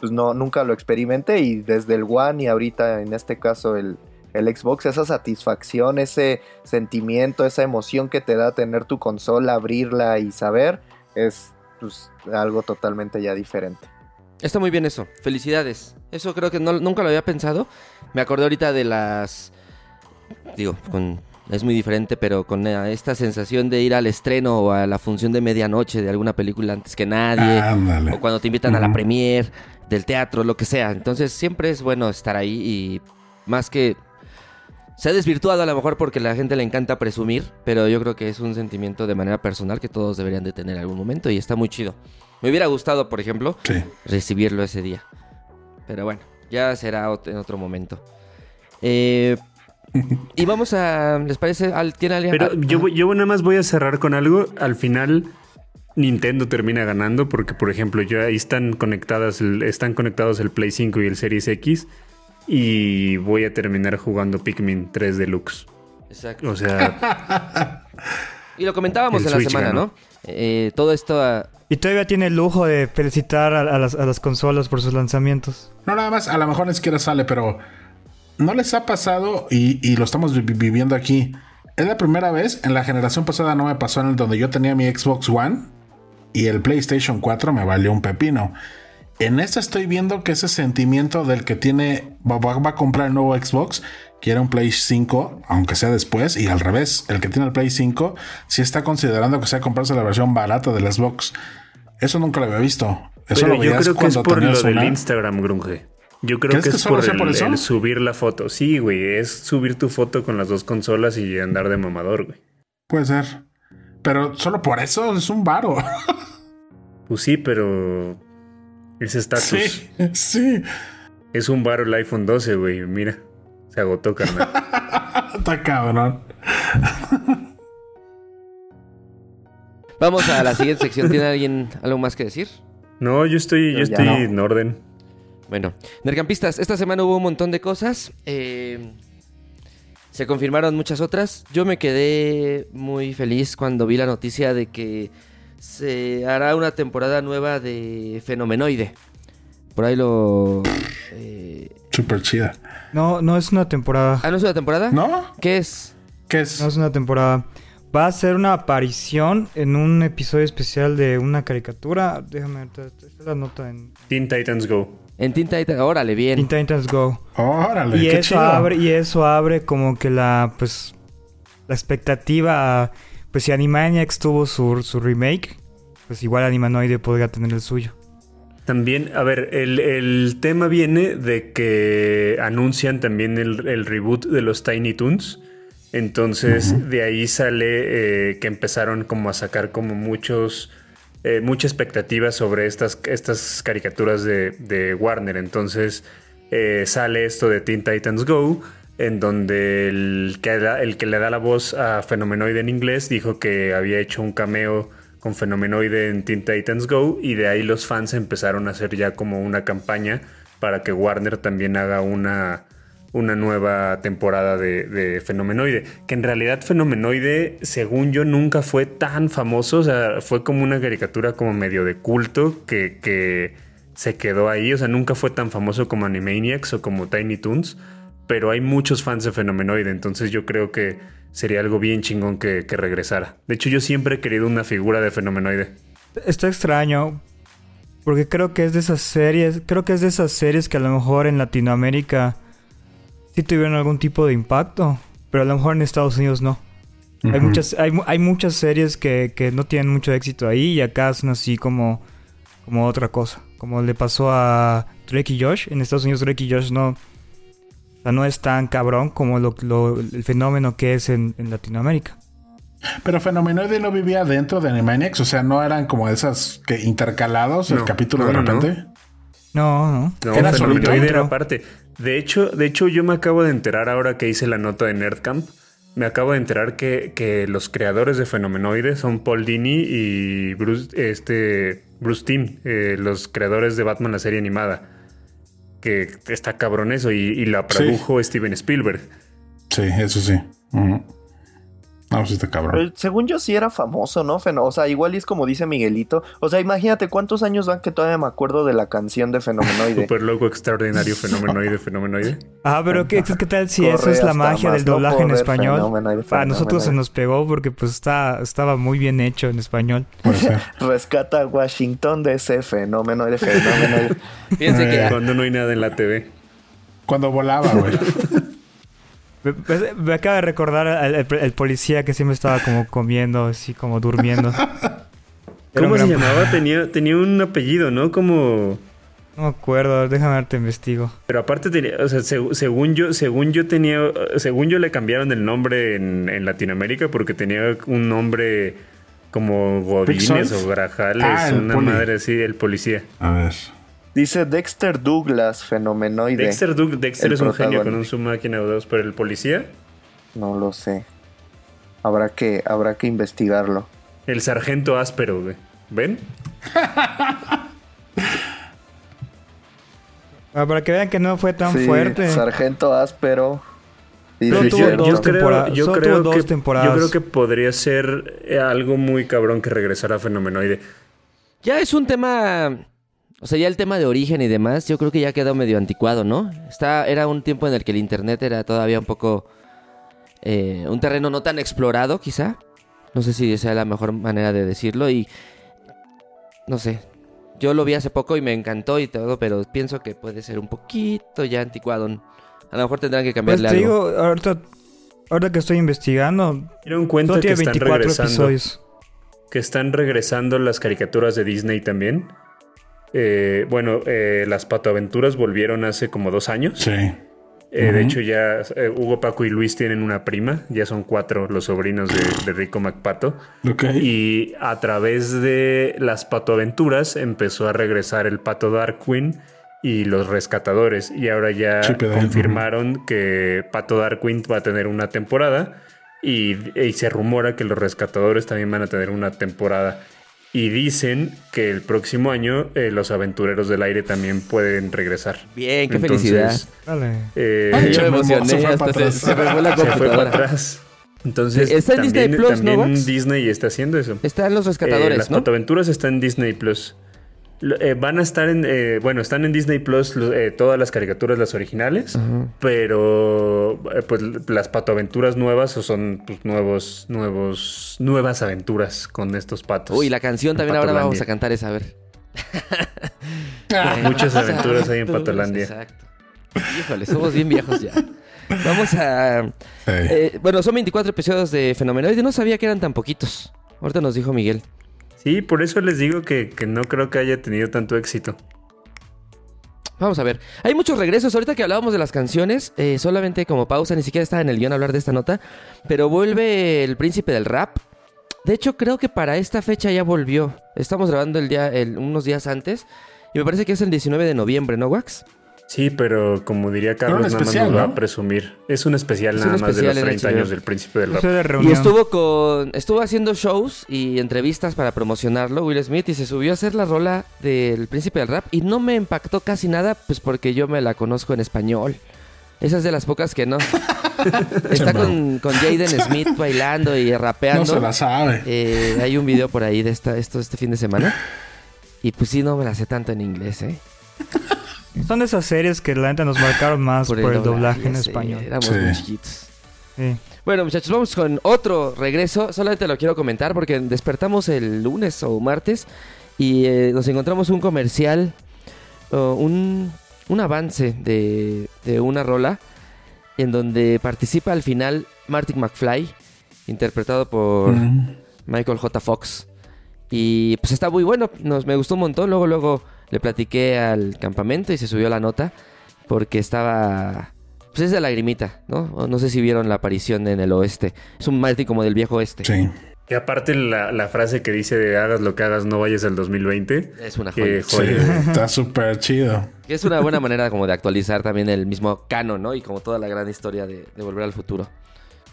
Pues no, nunca lo experimenté y desde el One y ahorita en este caso el, el Xbox, esa satisfacción, ese sentimiento, esa emoción que te da tener tu consola, abrirla y saber, es pues, algo totalmente ya diferente. Está muy bien eso, felicidades. Eso creo que nunca lo había pensado. Me acordé ahorita de las... Digo, con... es muy diferente, pero con esta sensación de ir al estreno o a la función de medianoche de alguna película antes que nadie. O cuando te invitan a la premier del teatro, lo que sea. Entonces siempre es bueno estar ahí y más que se ha desvirtuado a lo mejor porque a la gente le encanta presumir, pero yo creo que es un sentimiento de manera personal que todos deberían de tener en algún momento y está muy chido. Me hubiera gustado, por ejemplo, recibirlo ese día. Pero bueno, ya será en otro momento. Eh, y vamos a, ¿les parece? ¿Tiene alguien? Pero yo, yo nada más voy a cerrar con algo. Al final, Nintendo termina ganando porque, por ejemplo, yo ahí están conectadas, están conectados el Play 5 y el Series X y voy a terminar jugando Pikmin 3 Deluxe. Exacto. O sea. y lo comentábamos en la semana, ¿no? Eh, todo esto. Y todavía tiene el lujo de felicitar a, las, consolas por sus lanzamientos. No, nada más, a lo mejor ni siquiera sale, pero. ¿No les ha pasado? Y, lo estamos viviendo aquí. Es la primera vez, en la generación pasada no me pasó en el donde yo tenía mi Xbox One y el PlayStation 4 me valió un pepino. En esta estoy viendo que ese sentimiento del que tiene va, a comprar el nuevo Xbox, quiere un Play 5, aunque sea después, y al revés, el que tiene el Play 5 sí está considerando que sea comprarse la versión barata del Xbox. Eso nunca lo había visto. Eso lo yo creo que es por lo del Instagram, Grunge. Yo creo que, es por, el, subir la foto. Sí, güey, es subir tu foto con las dos consolas y andar de mamador, güey. Puede ser. Pero solo por eso es un varo. pues sí, pero es estatus. Sí, sí. Es un varo el iPhone 12, güey. Mira, se agotó, carnal. Está cabrón. Vamos a la siguiente sección. ¿Tiene alguien algo más que decir? No, yo estoy, yo estoy en orden. Bueno, Nercampistas, esta semana hubo un montón de cosas. Eh, se confirmaron muchas otras. Yo me quedé muy feliz cuando vi la noticia de que se hará una temporada nueva de Fenomenoide. Por ahí lo... Eh... Super chida. No, no es una temporada. ¿Ah, no es una temporada? ¿No? ¿Qué es? ¿Qué es? No es una temporada. Va a ser una aparición en un episodio especial de una caricatura. Déjame ver, esta es la nota en... Teen Titans Go. En Teen Titans, órale, bien. Teen Titans Go. Órale, y qué eso abre Y eso abre como que la, pues, la expectativa, pues si Animaniacs tuvo su, su remake, pues igual Animanoide podría tener el suyo. También, a ver, el, tema viene de que anuncian también el, reboot de los Tiny Toons. Entonces, de ahí sale eh, que empezaron como a sacar como muchos eh, mucha expectativa sobre estas, estas caricaturas de, Warner. Entonces eh, sale esto de Teen Titans Go, en donde el que, le da la voz a Fenomenoide en inglés dijo que había hecho un cameo con Fenomenoide en Teen Titans Go y de ahí los fans empezaron a hacer ya como una campaña para que Warner también haga una una nueva temporada de, Fenomenoide. Que en realidad Fenomenoide, según yo, nunca fue tan famoso. O sea, fue como una caricatura como medio de culto que, que se quedó ahí. O sea, nunca fue tan famoso como Animaniacs o como Tiny Toons. Pero hay muchos fans de Fenomenoide. Entonces yo creo que sería algo bien chingón que, que regresara. De hecho, yo siempre he querido una figura de Fenomenoide. Está extraño. Porque creo que es de esas series. Creo que es de esas series que a lo mejor en Latinoamérica sí tuvieron algún tipo de impacto, pero a lo mejor en Estados Unidos no. Hay muchas, hay, hay muchas series que, que, no tienen mucho éxito ahí y acá son así como, como otra cosa. Como le pasó a Drake y Josh. En Estados Unidos Drake y Josh no, no es tan cabrón como lo, el fenómeno que es en, Latinoamérica. Pero Fenomenoide no vivía dentro de Animaniacs, o sea, no eran como esas que intercalados el capítulo de repente. No, no. No, era Fenomenoide era aparte. De hecho, de hecho, yo me acabo de enterar ahora que hice la nota de Nerdcamp. Me acabo de enterar que, los creadores de Fenomenoide son Paul Dini y Bruce, este, Bruce Timm, eh, los creadores de Batman, la serie animada. Que está cabrón eso y, la produjo Steven Spielberg. Sí, eso sí. Sí está cabrón. según yo sí era famoso, ¿no? O sea, igual es como dice Miguelito. O sea, imagínate cuántos años van que todavía me acuerdo de la canción de Fenomenoide. Súper loco, extraordinario, Fenomenoide, Fenomenoide. Ah, pero ¿qué, qué tal si eso es la magia del doblaje en español? A nosotros se nos pegó porque pues está, estaba muy bien hecho en español. Rescata a Washington de ese Fenomenoide, Fenomenoide. Fíjense que... Cuando no hay nada en la TV. Cuando volaba, güey. Me, acaba de recordar el, policía que siempre estaba como comiendo, así como durmiendo. ¿Cómo se llamaba? Tenía, tenía un apellido, ¿no? Como... No me acuerdo, déjame ver, te investigo. Pero aparte tenía, o sea, según yo, según yo tenía, según yo le cambiaron el nombre en, Latinoamérica porque tenía un nombre como Godínez o Grajales, ah, una madre así, el policía. A ver. Dice Dexter Douglas, fenomenoide. Dexter, Dexter es un genio con un su máquina o dos, pero el policía. No lo sé. Habrá que, habrá que investigarlo. El sargento áspero, güey. ¿Ven? Ah, para que vean que no fue tan fuerte. Sargento áspero. yo, tuvo dos temporadas. Yo creo, que, yo creo que podría ser algo muy cabrón que regresara a Fenomenoide. Ya es un tema o sea, ya el tema de origen y demás, yo creo que ya quedó medio anticuado, ¿no? Está, era un tiempo en el que el internet era todavía un poco eh, un terreno no tan explorado, quizá. No sé si sea la mejor manera de decirlo y no sé. Yo lo vi hace poco y me encantó y todo, pero pienso que puede ser un poquito ya anticuado. A lo mejor tendrán que cambiarle Pues te algo. digo, ahorita, ahorita que estoy investigando, Dieron cuenta solo que tiene están 24 regresando. episodios. Que están regresando las caricaturas de Disney también. Eh, bueno, eh, las patoaventuras volvieron hace como dos años. Sí. Eh, De hecho, ya eh, Hugo, Paco y Luis tienen una prima. Ya son cuatro los sobrinos de, de Rico MacPato. Ok. Y a través de las patoaventuras empezó a regresar el pato Darkwing y los rescatadores. Y ahora ya confirmaron que Pato Darkwing va a tener una temporada. Y, y se rumora que los rescatadores también van a tener una temporada. Y dicen que el próximo año eh, los aventureros del aire también pueden regresar. Bien, qué Entonces, felicidad. Dale. eh, Ay, Yo me se fue emocioné, para se, atrás. se me fue la se fue para computadora. atrás. Entonces, Está en también, Disney Plus, ¿no, también Max? Disney está haciendo eso. Están los Eh, rescatadores, las ¿no? patoaventuras están en Disney Plus. Eh, van a estar en. eh, bueno, están en Disney Plus lo- eh, todas las caricaturas, las originales. Pero. eh, pues las patoaventuras nuevas son pues, nuevos. nuevos nuevas aventuras con estos patos. Uy, la canción también ahora vamos a cantar esa, a ver. Muchas aventuras hay en Patolandia. Exacto. Híjole, somos bien viejos ya. Vamos a... Eh, bueno, son 24 episodios de Fenomenoide. No sabía que eran tan poquitos. Ahorita nos dijo Miguel. Sí, por eso les digo que, que no creo que haya tenido tanto éxito. Vamos a ver. Hay muchos regresos. Ahorita que hablábamos de las canciones, eh, solamente como pausa, ni siquiera estaba en el guion hablar de esta nota. Pero vuelve el príncipe del rap. De hecho, creo que para esta fecha ya volvió. Estamos grabando el día, unos días antes. Y me parece que es el 19 de noviembre, ¿no, Wax? Sí, pero como diría Carlos, nada más nos va ¿no? a presumir. Es un especial Es nada un más de los en 30 HBO. años del príncipe del rap. Y estuvo con. Estuvo haciendo shows y entrevistas para promocionarlo, Will Smith, y se subió a hacer la rola del príncipe del rap. Y no me impactó casi nada, pues porque yo me la conozco en español. Esa es de las pocas que no. Está con, con Jaden Smith bailando y rapeando. No se la sabe. Eh, hay un video por ahí de esta, esto este fin de semana. Y pues sí, no me la sé tanto en inglés, ¿eh? Son de esas series que la neta nos marcaron más por, el doblaje en español. Éramos Sí. muy chiquitos. Sí. Bueno, muchachos, vamos con otro regreso. Solamente lo quiero comentar porque despertamos el lunes o martes y eh, nos encontramos un comercial, o un, un avance de, de una rola en donde participa al final Martin McFly, interpretado por Mm. Michael J. Fox. Y pues está muy bueno, nos, me gustó un montón. Luego, luego le platiqué al campamento y se subió la nota porque estaba... Pues es de lagrimita, ¿no? No sé si vieron la aparición en el oeste. Es un Marty como del viejo oeste. Sí. Y aparte la, la frase que dice de hagas lo que hagas, no vayas al 2020. Es una joya. joya. Sí, Está súper chido. Es una buena manera como de actualizar también el mismo canon, ¿no? Y como toda la gran historia de, de Volver al Futuro.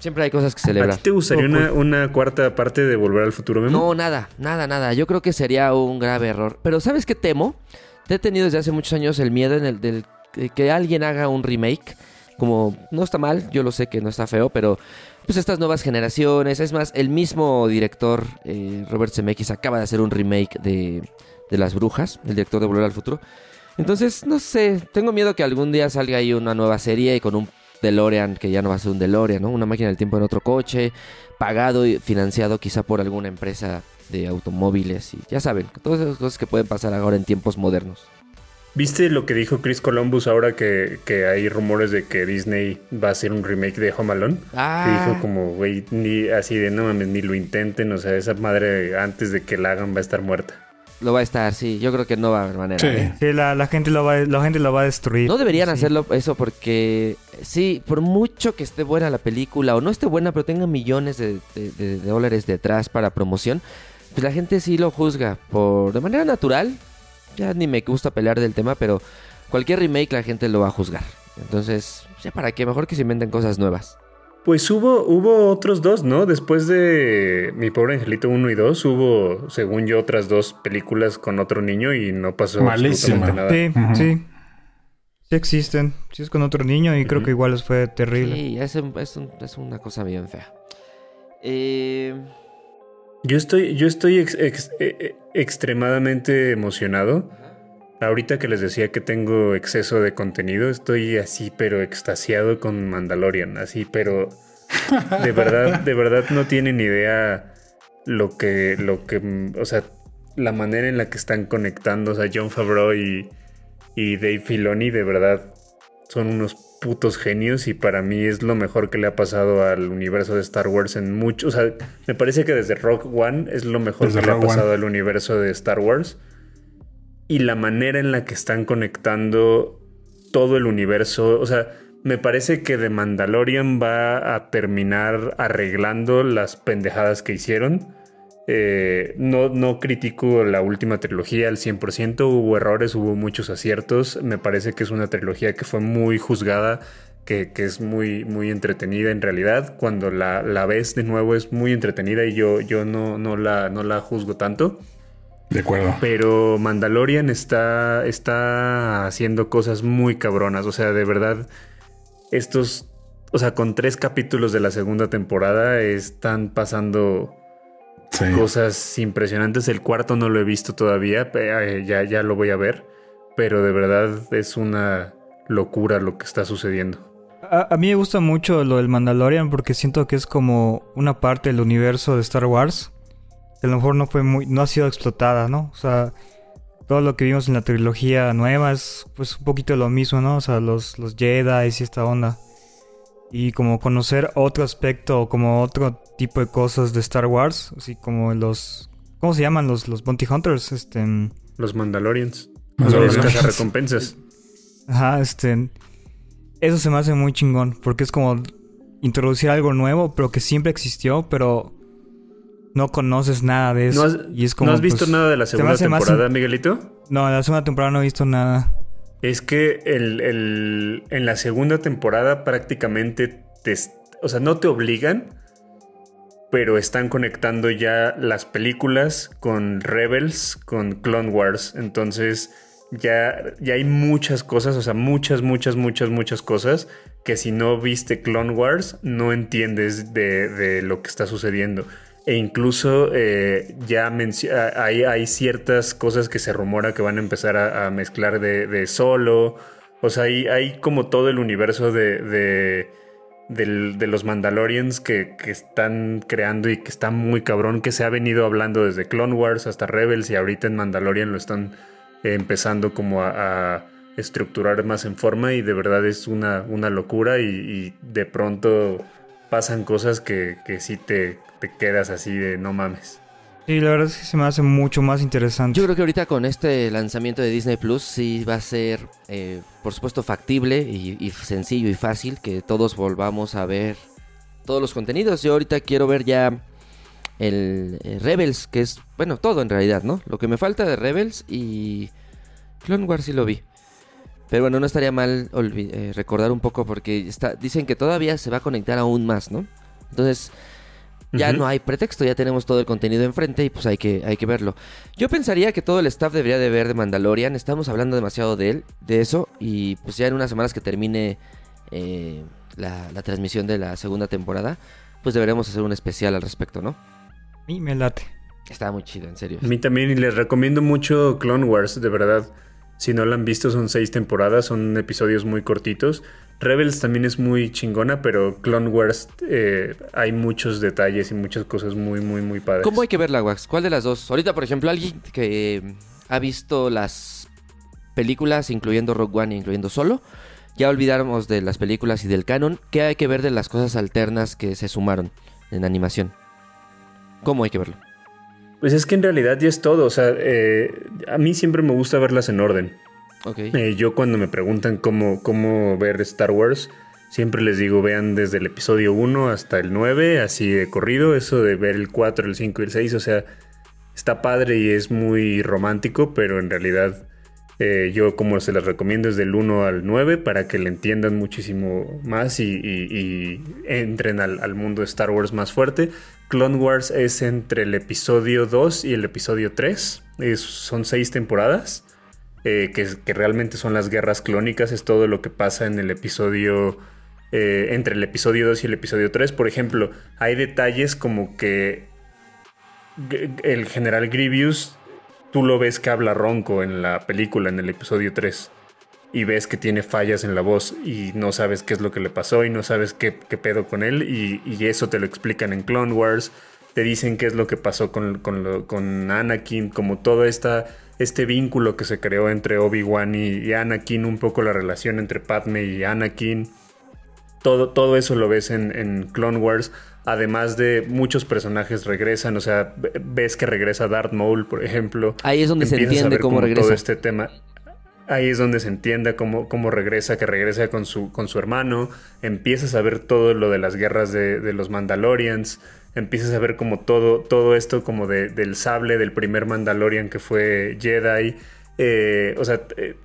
Siempre hay cosas que ¿A celebrar. ti te gustaría una, una cuarta parte de Volver al Futuro, Memo? No, nada, nada, nada. Yo creo que sería un grave error. Pero ¿sabes qué temo? Te he tenido desde hace muchos años el miedo en el del que- que alguien haga un remake. Como no está mal, yo lo sé que no está feo, pero pues estas nuevas generaciones, es más, el mismo director eh, Robert Zemeckis acaba de hacer un remake de, de Las Brujas, el director de Volver al Futuro. Entonces, no sé, tengo miedo que algún día salga ahí una nueva serie y con un DeLorean, que ya no va a ser un DeLorean, ¿no? Una máquina del tiempo en otro coche, pagado y financiado quizá por alguna empresa de automóviles y ya saben, todas esas cosas que pueden pasar ahora en tiempos modernos. ¿Viste lo que dijo Chris Columbus ahora que, que hay rumores de que Disney va a hacer un remake de Home Alone? Ah. Dijo como, güey, así de no mames, ni lo intenten, o sea, esa madre antes de que la hagan va a estar muerta. Lo va a estar, sí, yo creo que no va a haber manera. Sí. ¿eh? Sí, la, la gente lo va, la gente lo va a destruir. No deberían Sí. hacerlo eso porque sí, por mucho que esté buena la película o no esté buena, pero tenga millones de, de- de- de dólares detrás para promoción, pues la gente sí lo juzga por de manera natural. Ya ni me gusta pelear del tema, pero cualquier remake la gente lo va a juzgar. Entonces, ya para qué, mejor que se inventen cosas nuevas. Pues hubo, hubo otros dos, ¿no? Después de Mi Pobre Angelito 1 y 2, hubo, según yo, otras dos películas con otro niño y no pasó Malísima. absolutamente nada. Sí, sí. Sí existen. Sí es con otro niño y creo que igual les fue terrible. Sí, es, un- es un- es una cosa bien fea. Eh, Yo estoy, yo estoy ex- ex- eh, eh, extremadamente emocionado. Ahorita que les decía que tengo exceso de contenido, estoy así, pero extasiado con Mandalorian, así, pero de verdad, de verdad no tienen idea lo que, lo que, o sea, la manera en la que están conectando, o sea, John Favreau y, y Dave Filoni, de verdad, son unos putos genios y para mí es lo mejor que le ha pasado al universo de Star Wars en mucho. O sea, me parece que desde Rock One es lo mejor que le ha pasado al universo de Star Wars. Y la manera en la que están conectando todo el universo. O sea, me parece que The Mandalorian va a terminar arreglando las pendejadas que hicieron. Eh, no, no critico la última trilogía al 100%, hubo errores, hubo muchos aciertos. Me parece que es una trilogía que fue muy juzgada, que, es muy, muy entretenida en realidad. Cuando la, ves de nuevo es muy entretenida y yo, yo no, no, la, no la juzgo tanto. De acuerdo. Pero Mandalorian está, está haciendo cosas muy cabronas. O sea, de verdad, estos, o sea, con tres capítulos de la segunda temporada están pasando cosas impresionantes. El cuarto no lo he visto todavía, ya, ya lo voy a ver. Pero de verdad es una locura lo que está sucediendo. A, mí me gusta mucho lo del Mandalorian porque siento que es como una parte del universo de Star Wars. Que a lo mejor no fue muy, no ha sido explotada, ¿no? O sea, todo lo que vimos en la trilogía nueva es pues un poquito lo mismo, ¿no? O sea, los, los Jedi y esta onda. Y como conocer otro aspecto, como otro tipo de cosas de Star Wars, así como los... ¿Cómo se llaman los, los Bounty Hunters? Este, los Mandalorians. Los recompensas. Ajá, este... Eso se me hace muy chingón, porque es como introducir algo nuevo, pero que siempre existió, pero no conoces nada de eso. ¿No has, y es como, ¿no has visto pues, nada de la segunda temporada, Miguelito? No, en la segunda temporada no he visto nada. Es que el, en la segunda temporada prácticamente te, o sea, no te obligan, pero están conectando ya las películas con Rebels, con Clone Wars. Entonces ya, ya hay muchas cosas, o sea, muchas, muchas, muchas, muchas cosas que si no viste Clone Wars no entiendes de, de lo que está sucediendo. E incluso eh, ya hay, ciertas cosas que se rumora que van a empezar a, mezclar de, solo. O sea, hay, como todo el universo de, de, los Mandalorians que, están creando y que está muy cabrón, que se ha venido hablando desde Clone Wars hasta Rebels y ahorita en Mandalorian lo están eh, empezando como a, estructurar más en forma y de verdad es una, una locura y de pronto pasan cosas que, que sí te, te, quedas así de no mames. Sí, la verdad es que se me hace mucho más interesante. Yo creo que ahorita con este lanzamiento de Disney Plus sí va a ser, eh, por supuesto, factible y, sencillo y fácil que todos volvamos a ver todos los contenidos. Yo ahorita quiero ver ya el eh, Rebels, que es, bueno, todo en realidad, ¿no? Lo que me falta de Rebels y Clone Wars sí lo vi. Pero bueno, no estaría mal eh, recordar un poco porque está, dicen que todavía se va a conectar aún más, ¿no? Entonces, ya no hay pretexto, ya tenemos todo el contenido enfrente y pues hay que, hay que verlo. Yo pensaría que todo el staff debería de ver de Mandalorian, estamos hablando demasiado de él, de eso, y pues ya en unas semanas que termine eh, la, la, transmisión de la segunda temporada, pues deberemos hacer un especial al respecto, ¿no? A mí me late. Está muy chido, en serio. A mí también, y les recomiendo mucho Clone Wars, de verdad. Si no la han visto, son seis temporadas, son episodios muy cortitos. Rebels también es muy chingona, pero Clone Wars eh, hay muchos detalles y muchas cosas muy, muy, muy padres. ¿Cómo hay que verla, Wax? ¿Cuál de las dos? Ahorita, por ejemplo, alguien que eh, ha visto las películas, incluyendo Rogue One incluyendo Solo, ya olvidamos de las películas y del canon. ¿Qué hay que ver de las cosas alternas que se sumaron en animación? ¿Cómo hay que verlo? Pues es que en realidad ya es todo. O sea, eh, a mí siempre me gusta verlas en orden. Eh, yo cuando me preguntan cómo, cómo ver Star Wars, siempre les digo, vean desde el episodio 1 hasta el 9, así de corrido. Eso de ver el 4, el 5 y el 6, o sea, está padre y es muy romántico, pero en realidad eh, yo como se las recomiendo es del 1 al 9 para que le entiendan muchísimo más y, entren al, mundo de Star Wars más fuerte. Clone Wars es entre el episodio 2 y el episodio 3. son seis temporadas. Eh, que, realmente son las guerras clónicas. Es todo lo que pasa en el episodio. Eh, entre el episodio 2 y el episodio 3. Por ejemplo, hay detalles como que el general Grievous tú lo ves que habla ronco en la película, en el episodio 3. Y ves que tiene fallas en la voz y no sabes qué es lo que le pasó y no sabes qué, pedo con él. Y, eso te lo explican en Clone Wars. te dicen qué es lo que pasó con, con, Anakin, como todo esta, este vínculo que se creó entre Obi-Wan y, Anakin, un poco la relación entre Padme y Anakin. Todo, todo eso lo ves en, en Clone Wars. Además de muchos personajes regresan, o sea, ves que regresa Darth Maul, por ejemplo. Ahí es donde se entiende cómo regresa. Todo este tema. Ahí es donde se entiende cómo, cómo regresa, que regresa con su, con su hermano. Empiezas a ver todo lo de las guerras de, de los Mandalorians empiezas a ver como todo, todo esto como de, del sable del primer Mandalorian que fue Jedi. Eh, o sea, eh,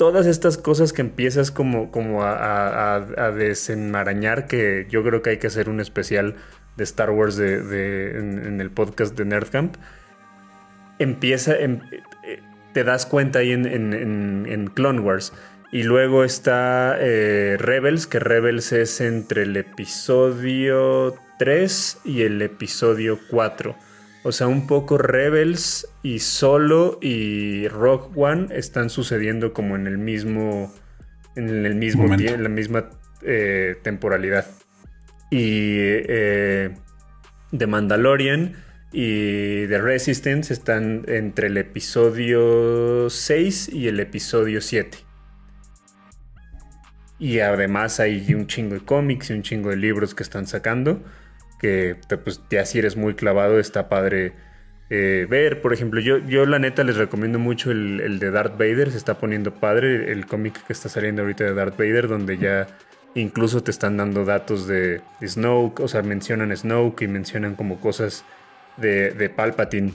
todas estas cosas que empiezas como, como a, desenmarañar, que yo creo que hay que hacer un especial de Star Wars de, en, el podcast de Nerdcamp, empieza, em, eh, te das cuenta ahí en, en, Clone Wars. Y luego está Rebels, que Rebels es entre el episodio 3 y el episodio 4. O sea, un poco Rebels y Solo y Rock One están sucediendo como en el mismo. En el mismo en la misma eh, temporalidad. Y eh, The Mandalorian y The Resistance están entre el episodio 6 y el episodio 7. Y además hay un chingo de cómics y un chingo de libros que están sacando que pues, ya si eres muy clavado está padre eh, ver. Por ejemplo, yo, yo la neta les recomiendo mucho el, de Darth Vader, se está poniendo padre el cómic que está saliendo ahorita de Darth Vader, donde ya incluso te están dando datos de Snoke, o sea, mencionan Snoke y mencionan como cosas de, de Palpatine,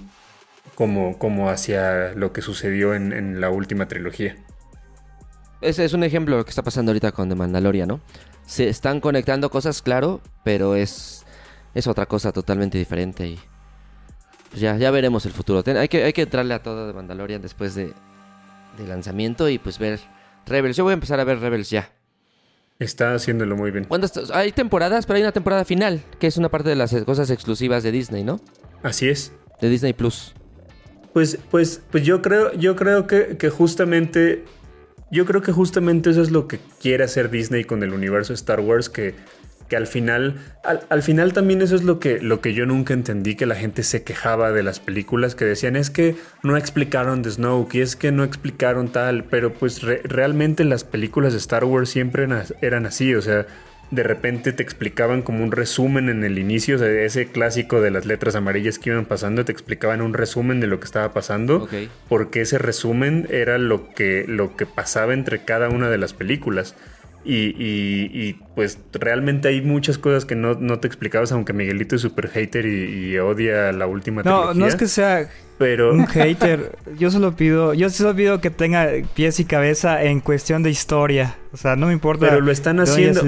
como, como hacia lo que sucedió en, en la última trilogía. Ese es un ejemplo de lo que está pasando ahorita con The Mandalorian, ¿no? Se están conectando cosas, claro, pero es es otra cosa totalmente diferente y pues ya, ya veremos el futuro. hay, que, hay que entrarle a todo de Mandalorian después de, lanzamiento y pues ver Rebels. Yo voy a empezar a ver Rebels ya. Está haciéndolo muy bien. hay temporadas, pero hay una temporada final, que es una parte de las cosas exclusivas de Disney, ¿no? Así es. De Disney Plus. Pues, pues, pues yo creo, yo creo que, que justamente. Yo creo que justamente eso es lo que quiere hacer Disney con el universo Star Wars, que que al final, al, final también eso es lo que, lo que yo nunca entendí, que la gente se quejaba de las películas, que decían es que no explicaron The Snoke y es que no explicaron tal, pero pues realmente las películas de Star Wars siempre eran así, o sea, de repente te explicaban como un resumen en el inicio, o sea, ese clásico de las letras amarillas que iban pasando, te explicaban un resumen de lo que estaba pasando, porque ese resumen era lo que, lo que pasaba entre cada una de las películas. Y, pues realmente hay muchas cosas que no, te explicabas, aunque Miguelito es súper hater y, odia la última No, no es que sea pero... un hater. Yo solo pido, yo solo pido que tenga pies y cabeza en cuestión de historia. O sea, no me importa. Pero lo están haciendo.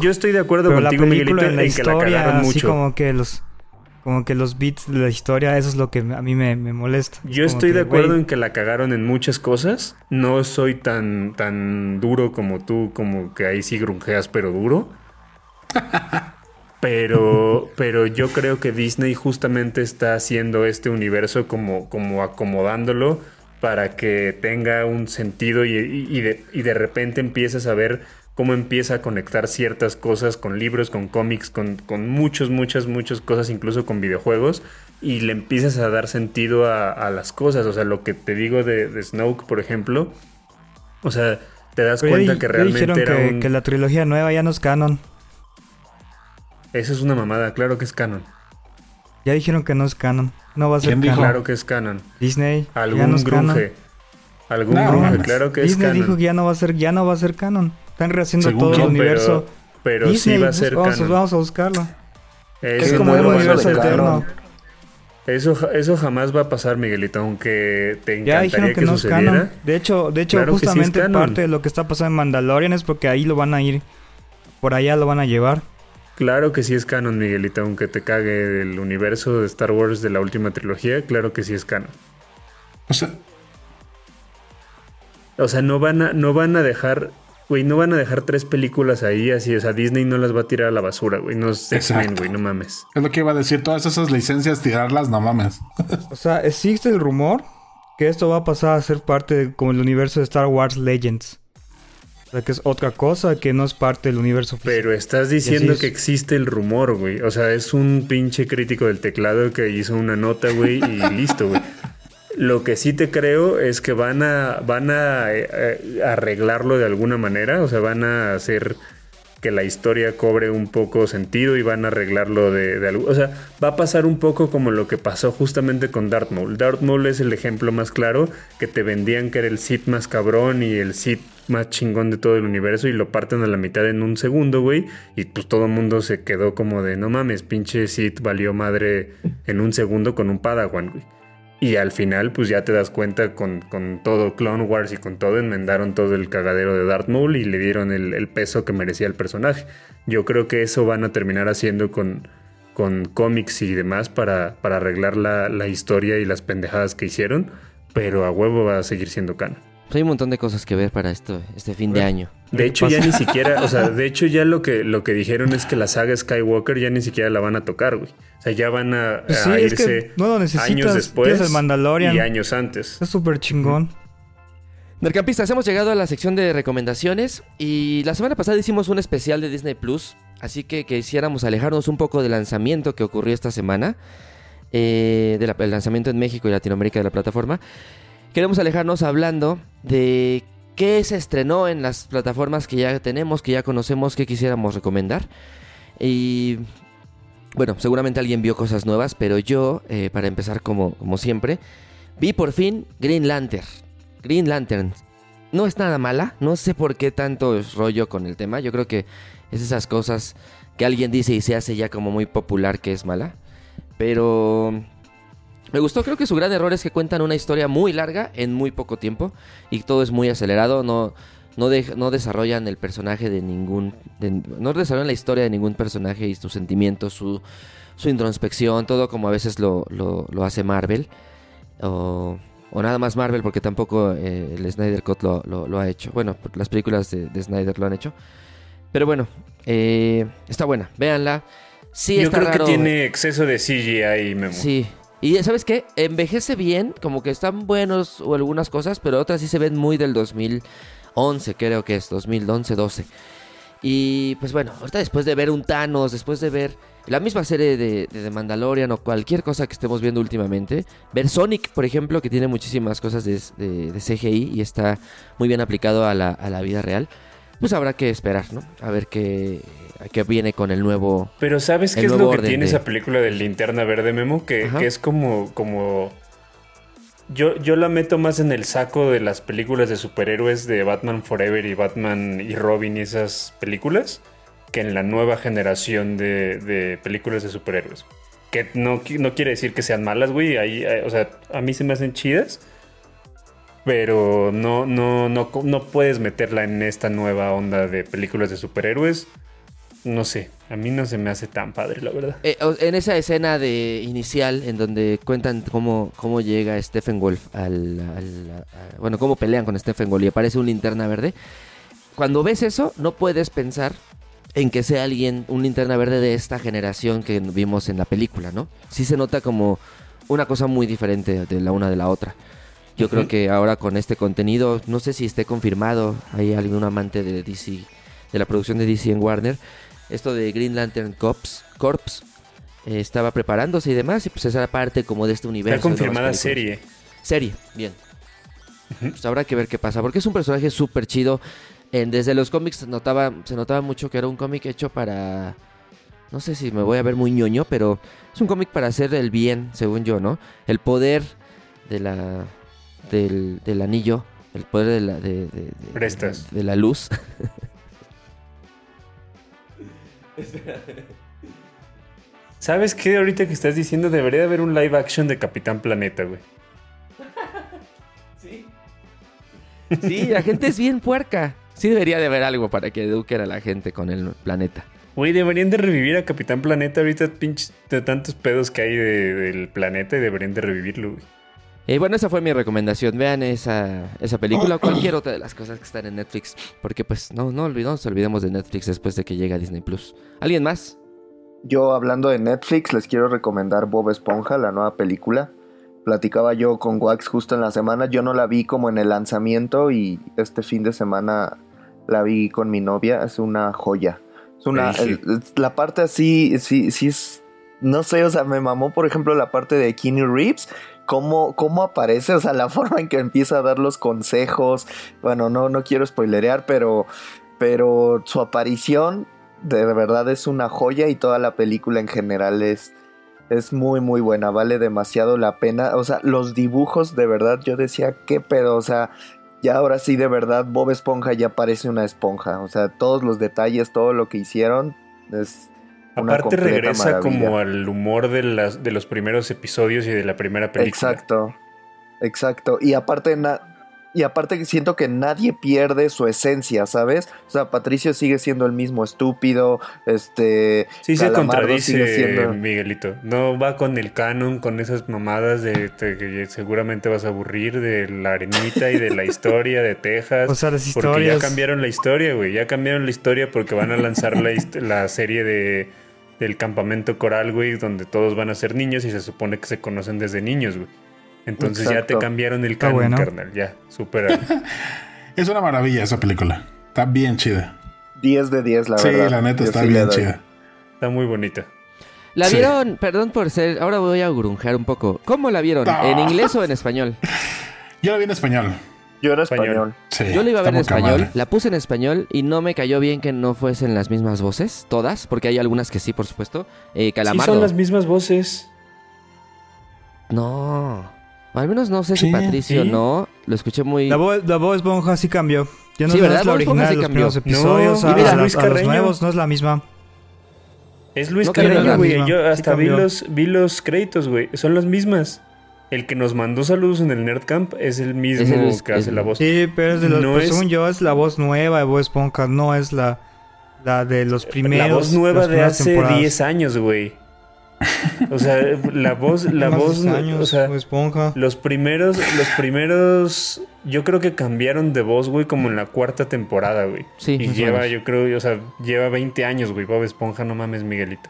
Yo, estoy de acuerdo contigo, Miguelito, en, la historia, Así como que los como que los beats de la historia, eso es lo que a mí me, molesta. Yo estoy de acuerdo en que la cagaron en muchas cosas. No soy tan, tan duro como tú, como que ahí sí grunjeas, pero duro. pero, pero yo creo que Disney justamente está haciendo este universo como, como acomodándolo para que tenga un sentido y, y, de, y de repente empiezas a ver cómo empieza a conectar ciertas cosas con libros, con cómics, con, con muchas, muchas, muchas cosas, incluso con videojuegos, y le empiezas a dar sentido a, las cosas. O sea, lo que te digo de, de Snoke, por ejemplo, o sea, te das cuenta que realmente era que, que la trilogía nueva ya no es canon. Esa es una mamada, claro que es canon. Ya dijeron que no es canon. No va a ser ¿Quién dijo? Claro que es canon. Disney. Algún grunge. Algún grunge, claro que es canon. Disney dijo que ya no va a ser, ya no va a ser canon. Están rehaciendo todo el universo. Pero, sí va a ser vamos, canon. Vamos a buscarlo. es como un universo eterno. Eso, eso jamás va a pasar, Miguelito, aunque te encantaría que, no sucediera. De hecho, de hecho justamente parte de lo que está pasando en Mandalorian es porque ahí lo van a ir, por allá lo van a llevar. Claro que sí es canon, Miguelito, aunque te cague el universo de Star Wars de la última trilogía, claro que sí es canon. O sea, o sea, no van a, no van a dejar Güey, no van a dejar tres películas ahí así, o sea, Disney no las va a tirar a la basura, güey, no es X-Men, güey, no mames. Es lo que iba a decir, todas esas licencias tirarlas, no mames. o sea, existe el rumor que esto va a pasar a ser parte de, como el universo de Star Wars Legends. O sea, que es otra cosa que no es parte del universo físico. Pero estás diciendo que existe el rumor, güey. O sea, es un pinche crítico del teclado que hizo una nota, güey, y listo, güey. Lo que sí te creo es que van a, van a eh, arreglarlo de alguna manera, o sea, van a hacer que la historia cobre un poco sentido y van a arreglarlo de, algo. O sea, va a pasar un poco como lo que pasó justamente con. Darth Maul es el ejemplo más claro que te vendían que era el Sith más cabrón y el Sith más chingón de todo el universo y lo parten a la mitad en un segundo, güey. Y pues todo el mundo se quedó como de no mames, pinche Sith valió madre en un segundo con un Padawan, güey. Y al final, pues ya te das cuenta con, todo Clone Wars y con todo, enmendaron todo el cagadero de Darth Maul y le dieron el, peso que merecía el personaje. Yo creo que eso van a terminar haciendo con, con cómics y demás para, para arreglar la, la, historia y las pendejadas que hicieron, pero a huevo va a seguir siendo canon. Hay un montón de cosas que ver para esto, este fin de año. De hecho, ya ni siquiera, o sea, de hecho ya lo que, lo que dijeron es que la saga Skywalker ya ni siquiera la van a tocar, güey. O sea, ya van a, pues irse años después y años antes. Es súper chingón. Mercampistas, hemos llegado a la sección de recomendaciones y la semana pasada hicimos un especial de Disney Plus, así que quisiéramos alejarnos un poco del lanzamiento que ocurrió esta semana, eh, del lanzamiento en México y Latinoamérica de la plataforma queremos alejarnos hablando de qué se estrenó en las plataformas que ya tenemos, que ya conocemos, que quisiéramos recomendar. Y bueno, seguramente alguien vio cosas nuevas, pero yo, eh, para empezar como, como siempre, vi por fin Green Lantern. Green Lantern. No es nada mala, no sé por qué tanto rollo con el tema. Yo creo que es esas cosas que alguien dice y se hace ya como muy popular que es mala. Pero me gustó, creo que su gran error es que cuentan una historia muy larga en muy poco tiempo y todo es muy acelerado, no, no, no desarrollan el personaje de ningún, no desarrollan la historia de ningún personaje y sus sentimientos, su, su introspección, todo como a veces lo, lo, hace Marvel o, o, nada más Marvel porque tampoco eh, el Snyder Cut lo, lo, ha hecho. Bueno, las películas de, Snyder lo han hecho. Pero bueno, eh, está buena, véanla. Sí, Yo creo que tiene exceso de CGI, Memo. Sí, y ¿sabes qué? Envejece bien, como que están buenos o algunas cosas, pero otras sí se ven muy del 2011, creo que es, 2011, 12. Y pues bueno, después de ver un Thanos, después de ver la misma serie de, de, Mandalorian o cualquier cosa que estemos viendo últimamente, ver Sonic, por ejemplo, que tiene muchísimas cosas de, de CGI y está muy bien aplicado a la, a la vida real, pues habrá que esperar, ¿no? A ver qué que viene con el nuevo. Pero ¿sabes qué es lo que tiene esa película de Linterna Verde, Memo? Que, es como. como... Yo, yo la meto más en el saco de las películas de superhéroes de Batman Forever y Batman y Robin y esas películas que en la nueva generación de, películas de superhéroes. Que no, no, quiere decir que sean malas, güey. Ahí, eh, o sea, a mí se me hacen chidas. Pero no, no, no, no puedes meterla en esta nueva onda de películas de superhéroes no sé, a mí no se me hace tan padre, la verdad. Eh, en esa escena de inicial, en donde cuentan cómo, cómo llega Stephen Wolf al, Bueno, cómo pelean con Stephen Wolf y aparece un linterna verde. Cuando ves eso, no puedes pensar en que sea alguien, un linterna verde de esta generación que vimos en la película, ¿no? Sí se nota como una cosa muy diferente de la una de la otra. Yo creo que ahora con este contenido, no sé si esté confirmado, hay algún amante de DC, de la producción de DC en Warner, esto de Green Lantern Corps, Corps eh, estaba preparándose y demás, y pues esa parte como de este universo. Está confirmada serie. Serie, bien. Pues habrá que ver qué pasa, porque es un personaje súper chido. desde los cómics se notaba, se notaba mucho que era un cómic hecho para... No sé si me voy a ver muy ñoño, pero es un cómic para hacer el bien, según yo, ¿no? El poder de la... Del, del anillo, el poder de la... De, de la luz. ¿Sabes qué? Ahorita que estás diciendo, debería haber un live action de Capitán Planeta, güey. Sí. Sí, la gente es bien puerca. Sí debería de haber algo para que eduquen a la gente con el planeta. Güey, deberían de revivir a Capitán Planeta ahorita, pinche, de tantos pedos que hay del planeta y deberían de revivirlo, güey. Y bueno, esa fue mi recomendación. Vean esa, esa película o cualquier otra de las cosas que están en Netflix. Porque pues no, no olvidemos, olvidemos de Netflix después de que llegue a Disney Plus. ¿Alguien más? Yo hablando de Netflix les quiero recomendar Bob Esponja, la nueva película. Platicaba yo con Wax justo en la semana. Yo no la vi como en el lanzamiento y este fin de semana la vi con mi novia, es una joya. Es una, la parte así, sí, sí es, no sé, o sea, me mamó, por ejemplo, la parte de Keanu Reeves, cómo, cómo aparece, o sea, la forma en que empieza a dar los consejos. Bueno, no, no quiero spoilerear, pero, pero su aparición de verdad es una joya y toda la película en general es, es muy, muy buena. Vale demasiado la pena. O sea, los dibujos, de verdad, yo decía, ¿qué pedo? O sea, ya ahora sí, de verdad, Bob Esponja ya parece una esponja. O sea, todos los detalles, todo lo que hicieron es Aparte regresa como al humor de, las, de los primeros episodios y de la primera película. Exacto, exacto. Y aparte, y aparte siento que nadie pierde su esencia, ¿sabes? O sea, Patricio sigue siendo el mismo estúpido, este... Sí, se contradice Miguelito. No va con el canon, con esas mamadas de, que seguramente vas a aburrir de la arenita y de la historia de Texas. O sea, las historias... Porque ya cambiaron la historia, güey. Ya cambiaron la historia porque van a lanzar la, la serie de del campamento coral, güey, donde todos van a ser niños y se supone que se conocen desde niños, güey. Entonces ya te cambiaron el canon, carnal, ya, súper. es una maravilla esa película. Está bien chida. 10 de 10, la verdad. Sí, la neta está bien chida. Está muy bonita. ¿La vieron? Perdón por ser. Ahora voy a grunjar un poco. ¿Cómo la vieron? ¿En inglés o en español? Yo la vi en español. Yo era español. Yo lo iba a ver en español, la puse en español y no me cayó bien que no fuesen las mismas voces, todas, porque hay algunas que sí, por supuesto. Eh, Sí, son las mismas voces. No. Al menos no sé si Patricio no. Lo escuché muy. La voz, la voz Esponja sí cambió. Ya no es la original de los episodios. No, a, mira, Luis los nuevos no es la misma. Es Luis Carreño, güey. Yo hasta vi, los, vi los créditos, güey. Son las mismas. El que nos mandó saludos en el Nerdcamp es el mismo que hace la voz. Sí, pero es de los, pues, según yo es la voz nueva de Bob Esponja, no es la, la de los primeros. La voz nueva de hace 10 años, güey. O sea, la voz, la voz, años, o sea, Esponja. los primeros, los primeros, yo creo que cambiaron de voz, güey, como en la cuarta temporada, güey. Sí. Y lleva, yo creo, o sea, lleva 20 años, güey, Bob Esponja, no mames, Miguelito.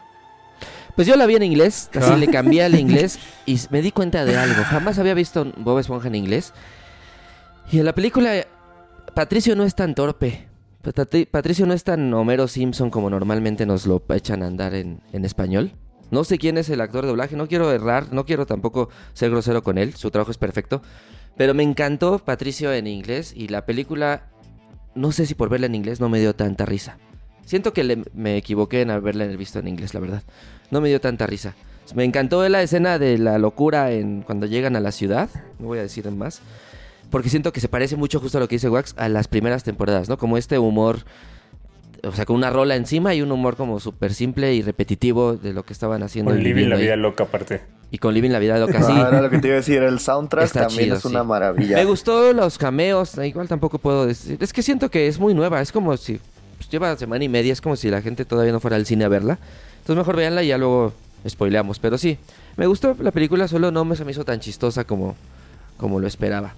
Pues yo la vi en inglés, así ah. le cambié al inglés y me di cuenta de algo. Jamás había visto Bob Esponja en inglés. Y en la película, Patricio no es tan torpe. Patricio no es tan Homero Simpson como normalmente nos lo echan a andar en, en español. No sé quién es el actor de doblaje, no quiero errar, no quiero tampoco ser grosero con él, su trabajo es perfecto. Pero me encantó Patricio en inglés y la película, no sé si por verla en inglés no me dio tanta risa. Siento que me equivoqué en haberla visto en inglés, la verdad. No me dio tanta risa. Me encantó la escena de la locura en cuando llegan a la ciudad. No voy a decir más. Porque siento que se parece mucho justo a lo que dice Wax a las primeras temporadas, ¿no? Como este humor, o sea, con una rola encima y un humor como súper simple y repetitivo de lo que estaban haciendo. Con Living la vida loca aparte. Y con Living la vida loca, sí. Ahora lo que te iba a decir, el soundtrack también es una maravilla. Me gustó los cameos, igual tampoco puedo decir. Es que siento que es muy nueva, es como si pues, lleva semana y media, es como si la gente todavía no fuera al cine a verla. Entonces mejor véanla y ya luego spoileamos. Pero sí, me gustó la película, solo no me se me hizo tan chistosa como, como lo esperaba.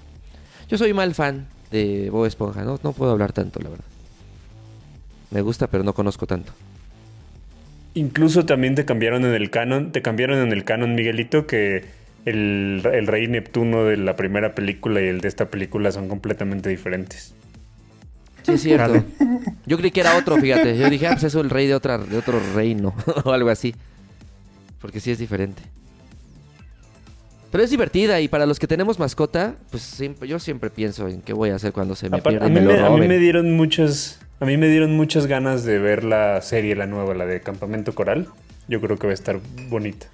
Yo soy mal fan de Bob Esponja, no, no puedo hablar tanto, la verdad. Me gusta, pero no conozco tanto. Incluso también te cambiaron en el canon, te cambiaron en el canon, Miguelito, que el, el rey Neptuno de la primera película y el de esta película son completamente diferentes. Sí, es cierto. Yo creí que era otro, fíjate. Yo dije, ah, pues eso es el rey de, otra, de otro reino o algo así. Porque sí es diferente. Pero es divertida y para los que tenemos mascota, pues yo siempre pienso en qué voy a hacer cuando se me pierde a mí me, lo A mí me dieron muchas, a mí me dieron muchas ganas de ver la serie, la nueva, la de Campamento Coral. Yo creo que va a estar bonita.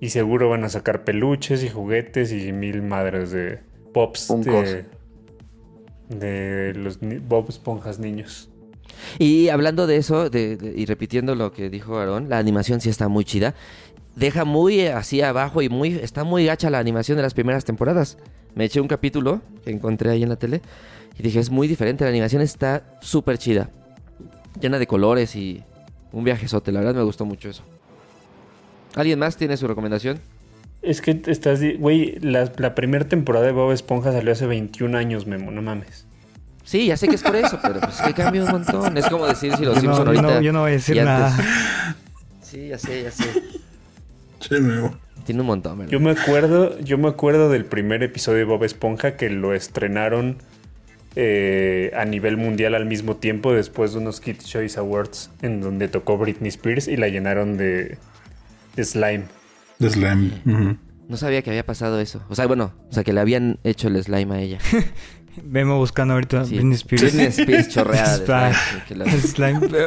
Y seguro van a sacar peluches y juguetes y mil madres de pops de, de los Bob Esponjas niños. Y hablando de eso, y repitiendo lo que dijo Aaron, la animación sí está muy chida. Deja muy así abajo y muy está muy gacha la animación de las primeras temporadas. Me eché un capítulo que encontré ahí en la tele y dije, es muy diferente, la animación está súper chida. Llena de colores y un viajezote, la verdad me gustó mucho eso. ¿Alguien más tiene su recomendación? Es que estás, güey, la, primera temporada de Bob Esponja salió hace 21 años, Memo, no mames. Sí, ya sé que es por eso, pero pues que cambia un montón. Es como decir si los Simpsons no, ahorita. No, yo no voy a decir nada. Sí, ya sé, ya sé. Sí, Memo. Tiene un montón, ¿verdad? Yo me acuerdo, yo me acuerdo del primer episodio de Bob Esponja que lo estrenaron eh, a nivel mundial al mismo tiempo después de unos Kids Choice Awards en donde tocó Britney Spears y la llenaron de, slime. De slime. No sabía que había pasado eso. O sea, bueno, o sea, que le habían hecho el slime a ella. Vemos buscando ahorita Britney Spears. Britney Spears chorreada de slime. slime.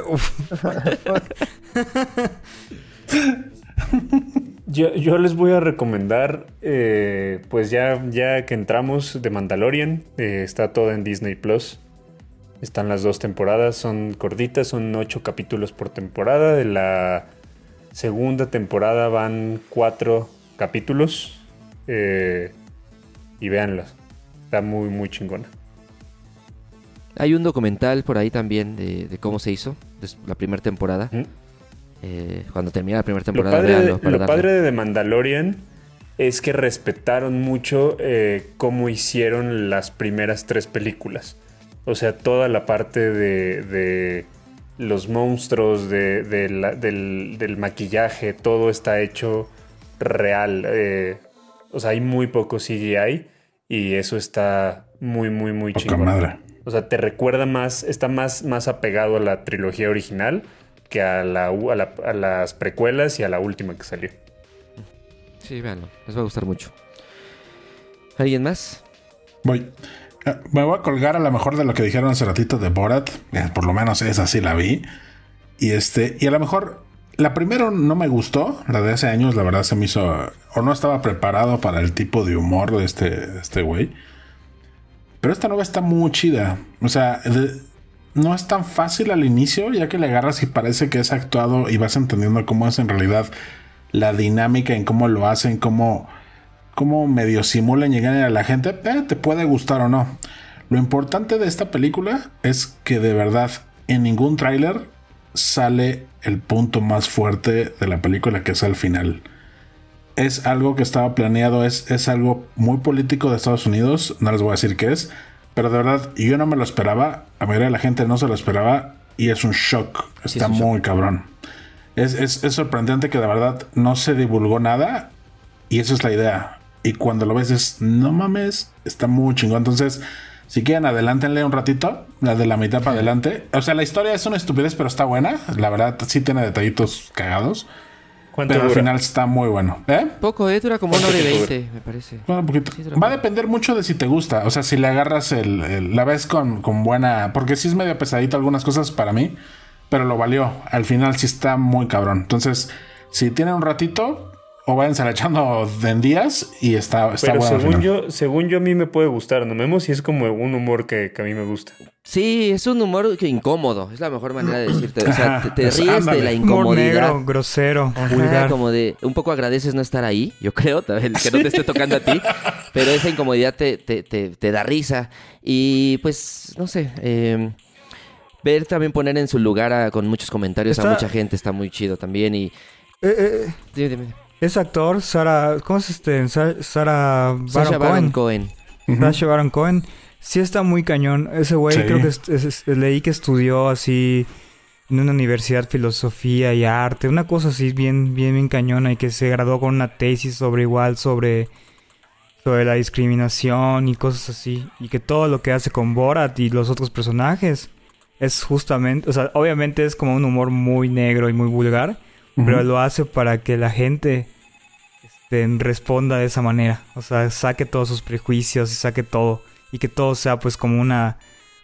Yo, les voy a recomendar, eh, pues ya, ya que entramos de Mandalorian, eh, está todo en Disney Plus. Están las dos temporadas, son cortitas, son ocho capítulos por temporada. De la segunda temporada van cuatro capítulos. Eh, y véanlas, está muy, muy chingona. Hay un documental por ahí también de, cómo se hizo la primera temporada. Eh, cuando termina la primera temporada. Lo padre, de, The Mandalorian es que respetaron mucho eh, cómo hicieron las primeras tres películas. O sea, toda la parte de, los monstruos, de, del, maquillaje, todo está hecho real. Eh, o sea, hay muy poco CGI y eso está muy, muy, muy chingón. O sea, te recuerda más, está más, más apegado a la trilogía original que a, la, a, las precuelas y a la última que salió. Sí, véanlo, les va a gustar mucho. ¿Alguien más? Voy. Eh, me voy a colgar a lo mejor de lo que dijeron hace ratito de Borat. Eh, por lo menos esa sí la vi. Y este, y a lo mejor la primera no me gustó. La de hace años, la verdad, se me hizo. O no estaba preparado para el tipo de humor de este, este güey. Pero esta nueva está muy chida. O sea, no es tan fácil al inicio, ya que le agarras y parece que es actuado y vas entendiendo cómo es en realidad la dinámica en cómo lo hacen, cómo, cómo medio simulan llegar a la gente, eh, te puede gustar o no. Lo importante de esta película es que de verdad en ningún tráiler sale el punto más fuerte de la película que es al final. Es algo que estaba planeado, es, es algo muy político de Estados Unidos, no les voy a decir qué es, pero de verdad, yo no me lo esperaba. A mayoría de la gente no se lo esperaba. Y es un shock. Está muy cabrón. Es, es, sorprendente que de verdad no se divulgó nada. Y esa es la idea. Y cuando lo ves es, no mames, está muy chingón. Entonces, si quieren, adelántenle un ratito. La de la mitad para adelante. O sea, la historia es una estupidez, pero está buena. La verdad, sí tiene detallitos cagados. Pero al final está muy bueno. ¿Eh? Poco, ¿eh? Dura como una hora y veinte, me parece. Va a depender mucho de si te gusta. O sea, si le agarras el, la ves con, con, buena. Porque sí es medio pesadito algunas cosas para mí. Pero lo valió. Al final sí está muy cabrón. Entonces, si tiene un ratito, o váyanse echando en días y está, está Pero según yo, según yo a mí me puede gustar, ¿no? Vemos si es como un humor que, a mí me gusta. Sí, es un humor que incómodo, es la mejor manera de decirte. O sea, te, ríes de la incomodidad. negro, grosero, Como de, un poco agradeces no estar ahí, yo creo, que no te esté tocando a ti, pero esa incomodidad te, te, da risa. Y pues, no sé, em, ver también poner en su lugar con muchos comentarios a mucha gente está muy chido también y... Eh, eh. dime, dime. Es actor, Sara. ¿Cómo es este? Sara Baron Cohen. Sasha Baron Cohen. Sí está muy cañón. Ese güey creo que leí que estudió así en una universidad filosofía y arte. Una cosa así bien, bien, bien cañona. Y que se graduó con una tesis sobre igual, sobre, sobre la discriminación y cosas así. Y que todo lo que hace con Borat y los otros personajes es justamente... O sea, obviamente es como un humor muy negro y muy vulgar pero lo hace para que la gente este, responda de esa manera. O sea, saque todos sus prejuicios y saque todo. Y que todo sea pues como una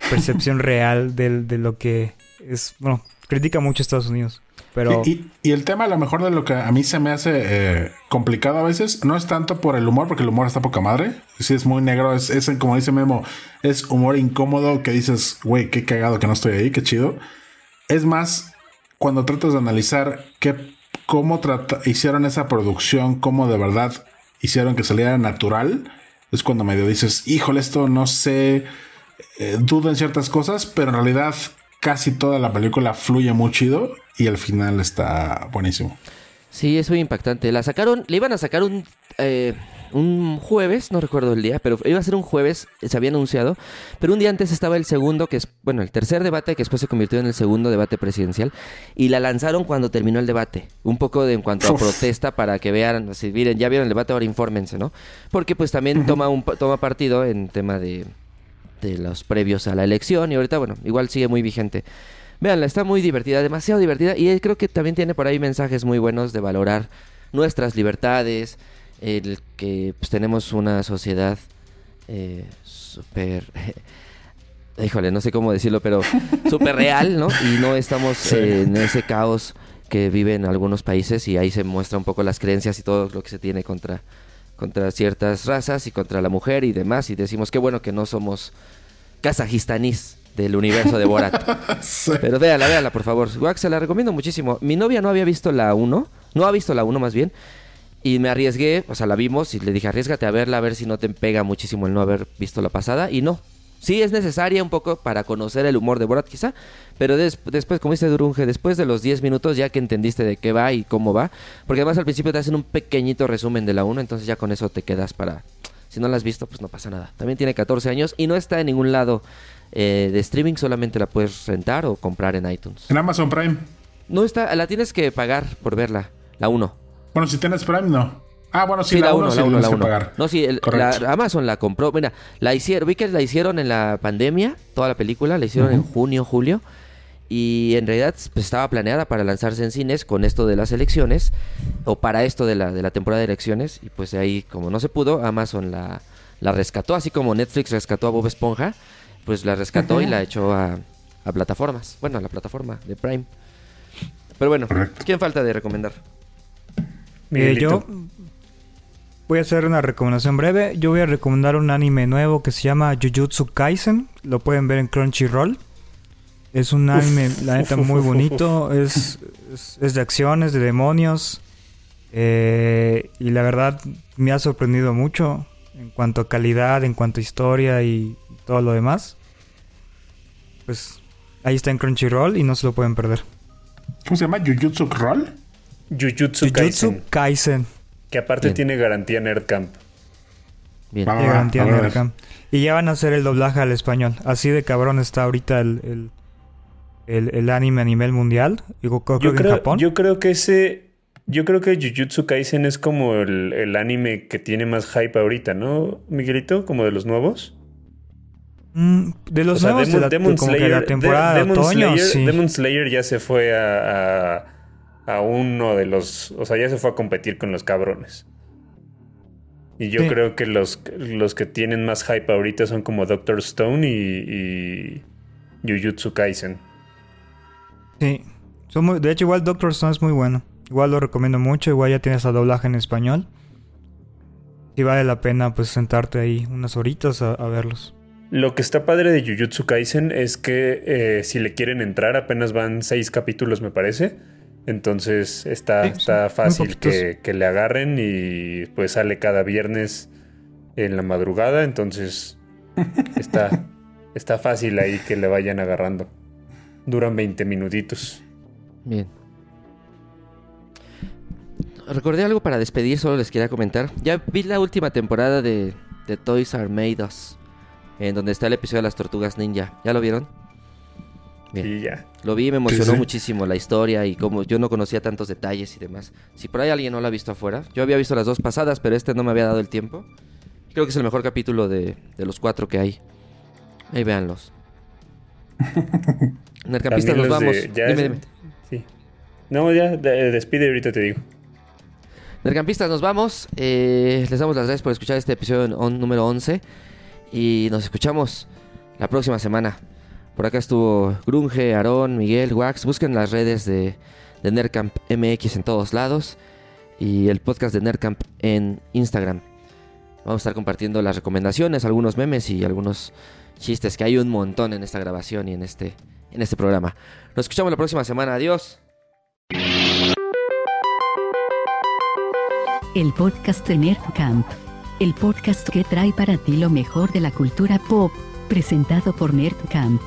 percepción real de, de lo que es... Bueno, critica mucho Estados Unidos. Pero... Y, el tema, a lo mejor de lo que a mí se me hace eh, complicado a veces, no es tanto por el humor, porque el humor está poca madre. Sí, es muy negro, es, es como dice Memo, es humor incómodo que dices, güey, qué cagado que no estoy ahí, qué chido. Es más cuando tratas de analizar qué, cómo hicieron esa producción, cómo de verdad hicieron que saliera natural, es cuando medio dices, híjole, esto no sé, eh, dudo en ciertas cosas, pero en realidad casi toda la película fluye muy chido y al final está buenísimo. Sí, es muy impactante. La sacaron, le iban a sacar un... Eh, un jueves, no recuerdo el día, pero iba a ser un jueves, se había anunciado, pero un día antes estaba el segundo, que es, bueno, el tercer debate, que después se convirtió en el segundo debate presidencial, y la lanzaron cuando terminó el debate, un poco de en cuanto a protesta para que vean, si miren, ya vieron el debate, ahora infórmense, ¿no? Porque pues también toma, un, toma partido en tema de de los previos a la elección y ahorita, bueno, igual sigue muy vigente. Veanla, está muy divertida, demasiado divertida y creo que también tiene por ahí mensajes muy buenos de valorar nuestras libertades, el que pues, tenemos una sociedad eh, súper... híjole, no sé cómo decirlo, pero súper real, ¿no? Y no estamos en ese caos que vive en algunos países y ahí se muestra un poco las creencias y todo lo que se tiene contra, contra ciertas razas y contra la mujer y demás. Y decimos que bueno que no somos kazajistaníes del universo de Borat. Pero véala, véala, por favor. Wax, se la recomiendo muchísimo. Mi novia no había visto la 1, no ha visto la 1 más bien. Y me arriesgué, o sea, la vimos y le dije, arriesgate a verla, a ver si no te pega muchísimo el no haber visto la pasada. Y no, Sí, es necesaria un poco para conocer el humor de Borat, quizá. Pero después, como dice Durunge, después de los 10 minutos, ya que entendiste de qué va y cómo va. Porque además al principio te hacen un pequeñito resumen de la 1, entonces ya con eso te quedas para. Si no la has visto, pues no pasa nada. También tiene 14 años y no está en ningún lado eh, de streaming, solamente la puedes rentar o comprar en iTunes. En Amazon Prime. No está, la tienes que pagar por verla, la 1. Bueno, si tienes Prime, no. Ah, bueno, sí, la 1 la 1 la 1. No, sí, Amazon la compró. Mira, la hicieron, vi que la hicieron en la pandemia, toda la película, la hicieron en junio, julio. Y en realidad pues, estaba planeada para lanzarse en cines con esto de las elecciones, o para esto de la, de la temporada de elecciones. Y pues de ahí, como no se pudo, Amazon la, la rescató, así como Netflix rescató a Bob Esponja, pues la rescató y la echó a, a, plataformas. Bueno, a la plataforma de Prime. Pero bueno, ¿quién falta de recomendar? Eh, yo Voy a hacer una recomendación breve. Yo voy a recomendar un anime nuevo que se llama Jujutsu Kaisen. Lo pueden ver en Crunchyroll. Es un anime, la neta, muy bonito. Es, es, de acciones, de demonios. Eh, y la verdad me ha sorprendido mucho en cuanto a calidad, en cuanto a historia y todo lo demás. Pues ahí está en Crunchyroll y no se lo pueden perder. ¿Cómo se llama? ¿Jujutsu Roll? Jujutsu Kaisen. Jujutsu Kaisen. Que aparte tiene garantía Nerdcamp. Bien. Tiene garantía Nerdcamp. Y ya van a hacer el doblaje al español. Así de cabrón está ahorita el, el, anime a nivel mundial. Digo, creo, yo creo, en Japón. Yo creo que ese. Yo creo que Jujutsu Kaisen es como el, anime que tiene más hype ahorita, ¿no, Miguelito? Como de los nuevos. Mm, de los nuevos de la, temporada de, otoño, Demon Slayer ya se fue a a uno de los. O sea, ya se fue a competir con los cabrones. Y yo creo que los, los que tienen más hype ahorita son como Doctor Stone y, y Jujutsu Kaisen. Sí. Son de hecho, igual Doctor Stone es muy bueno. Igual lo recomiendo mucho. Igual ya tienes a doblaje en español. Y vale la pena pues sentarte ahí unas horitas a, verlos. Lo que está padre de Jujutsu Kaisen es que eh, si le quieren entrar, apenas van seis capítulos, me parece entonces está, está fácil que, le agarren y pues sale cada viernes en la madrugada. Entonces está, está fácil ahí que le vayan agarrando. Duran 20 minutitos. Bien. Recordé algo para despedir, solo les quería comentar. Ya vi la última temporada de, de Toys Are Made Us, en donde está el episodio de las tortugas ninja. ¿Ya lo vieron? Ya. Lo vi y me emocionó muchísimo la historia y como yo no conocía tantos detalles y demás. Si por ahí alguien no lo ha visto afuera, yo había visto las dos pasadas, pero este no me había dado el tiempo. Creo que es el mejor capítulo de, los cuatro que hay. Ahí véanlos. Nercampistas, nos vamos. dime, dime. Sí. No, ya, despide ahorita te digo. Nercampistas, nos vamos. Eh, les damos las gracias por escuchar este episodio número 11. Y nos escuchamos la próxima semana. Por acá estuvo Grunge, Aarón, Miguel, Wax. Busquen las redes de, de Nerdcamp MX en todos lados. Y el podcast de Nerdcamp en Instagram. Vamos a estar compartiendo las recomendaciones, algunos memes y algunos chistes que hay un montón en esta grabación y en este, en este programa. Nos escuchamos la próxima semana. Adiós. El podcast de Nerdcamp. El podcast que trae para ti lo mejor de la cultura pop presentado por NerdCamp.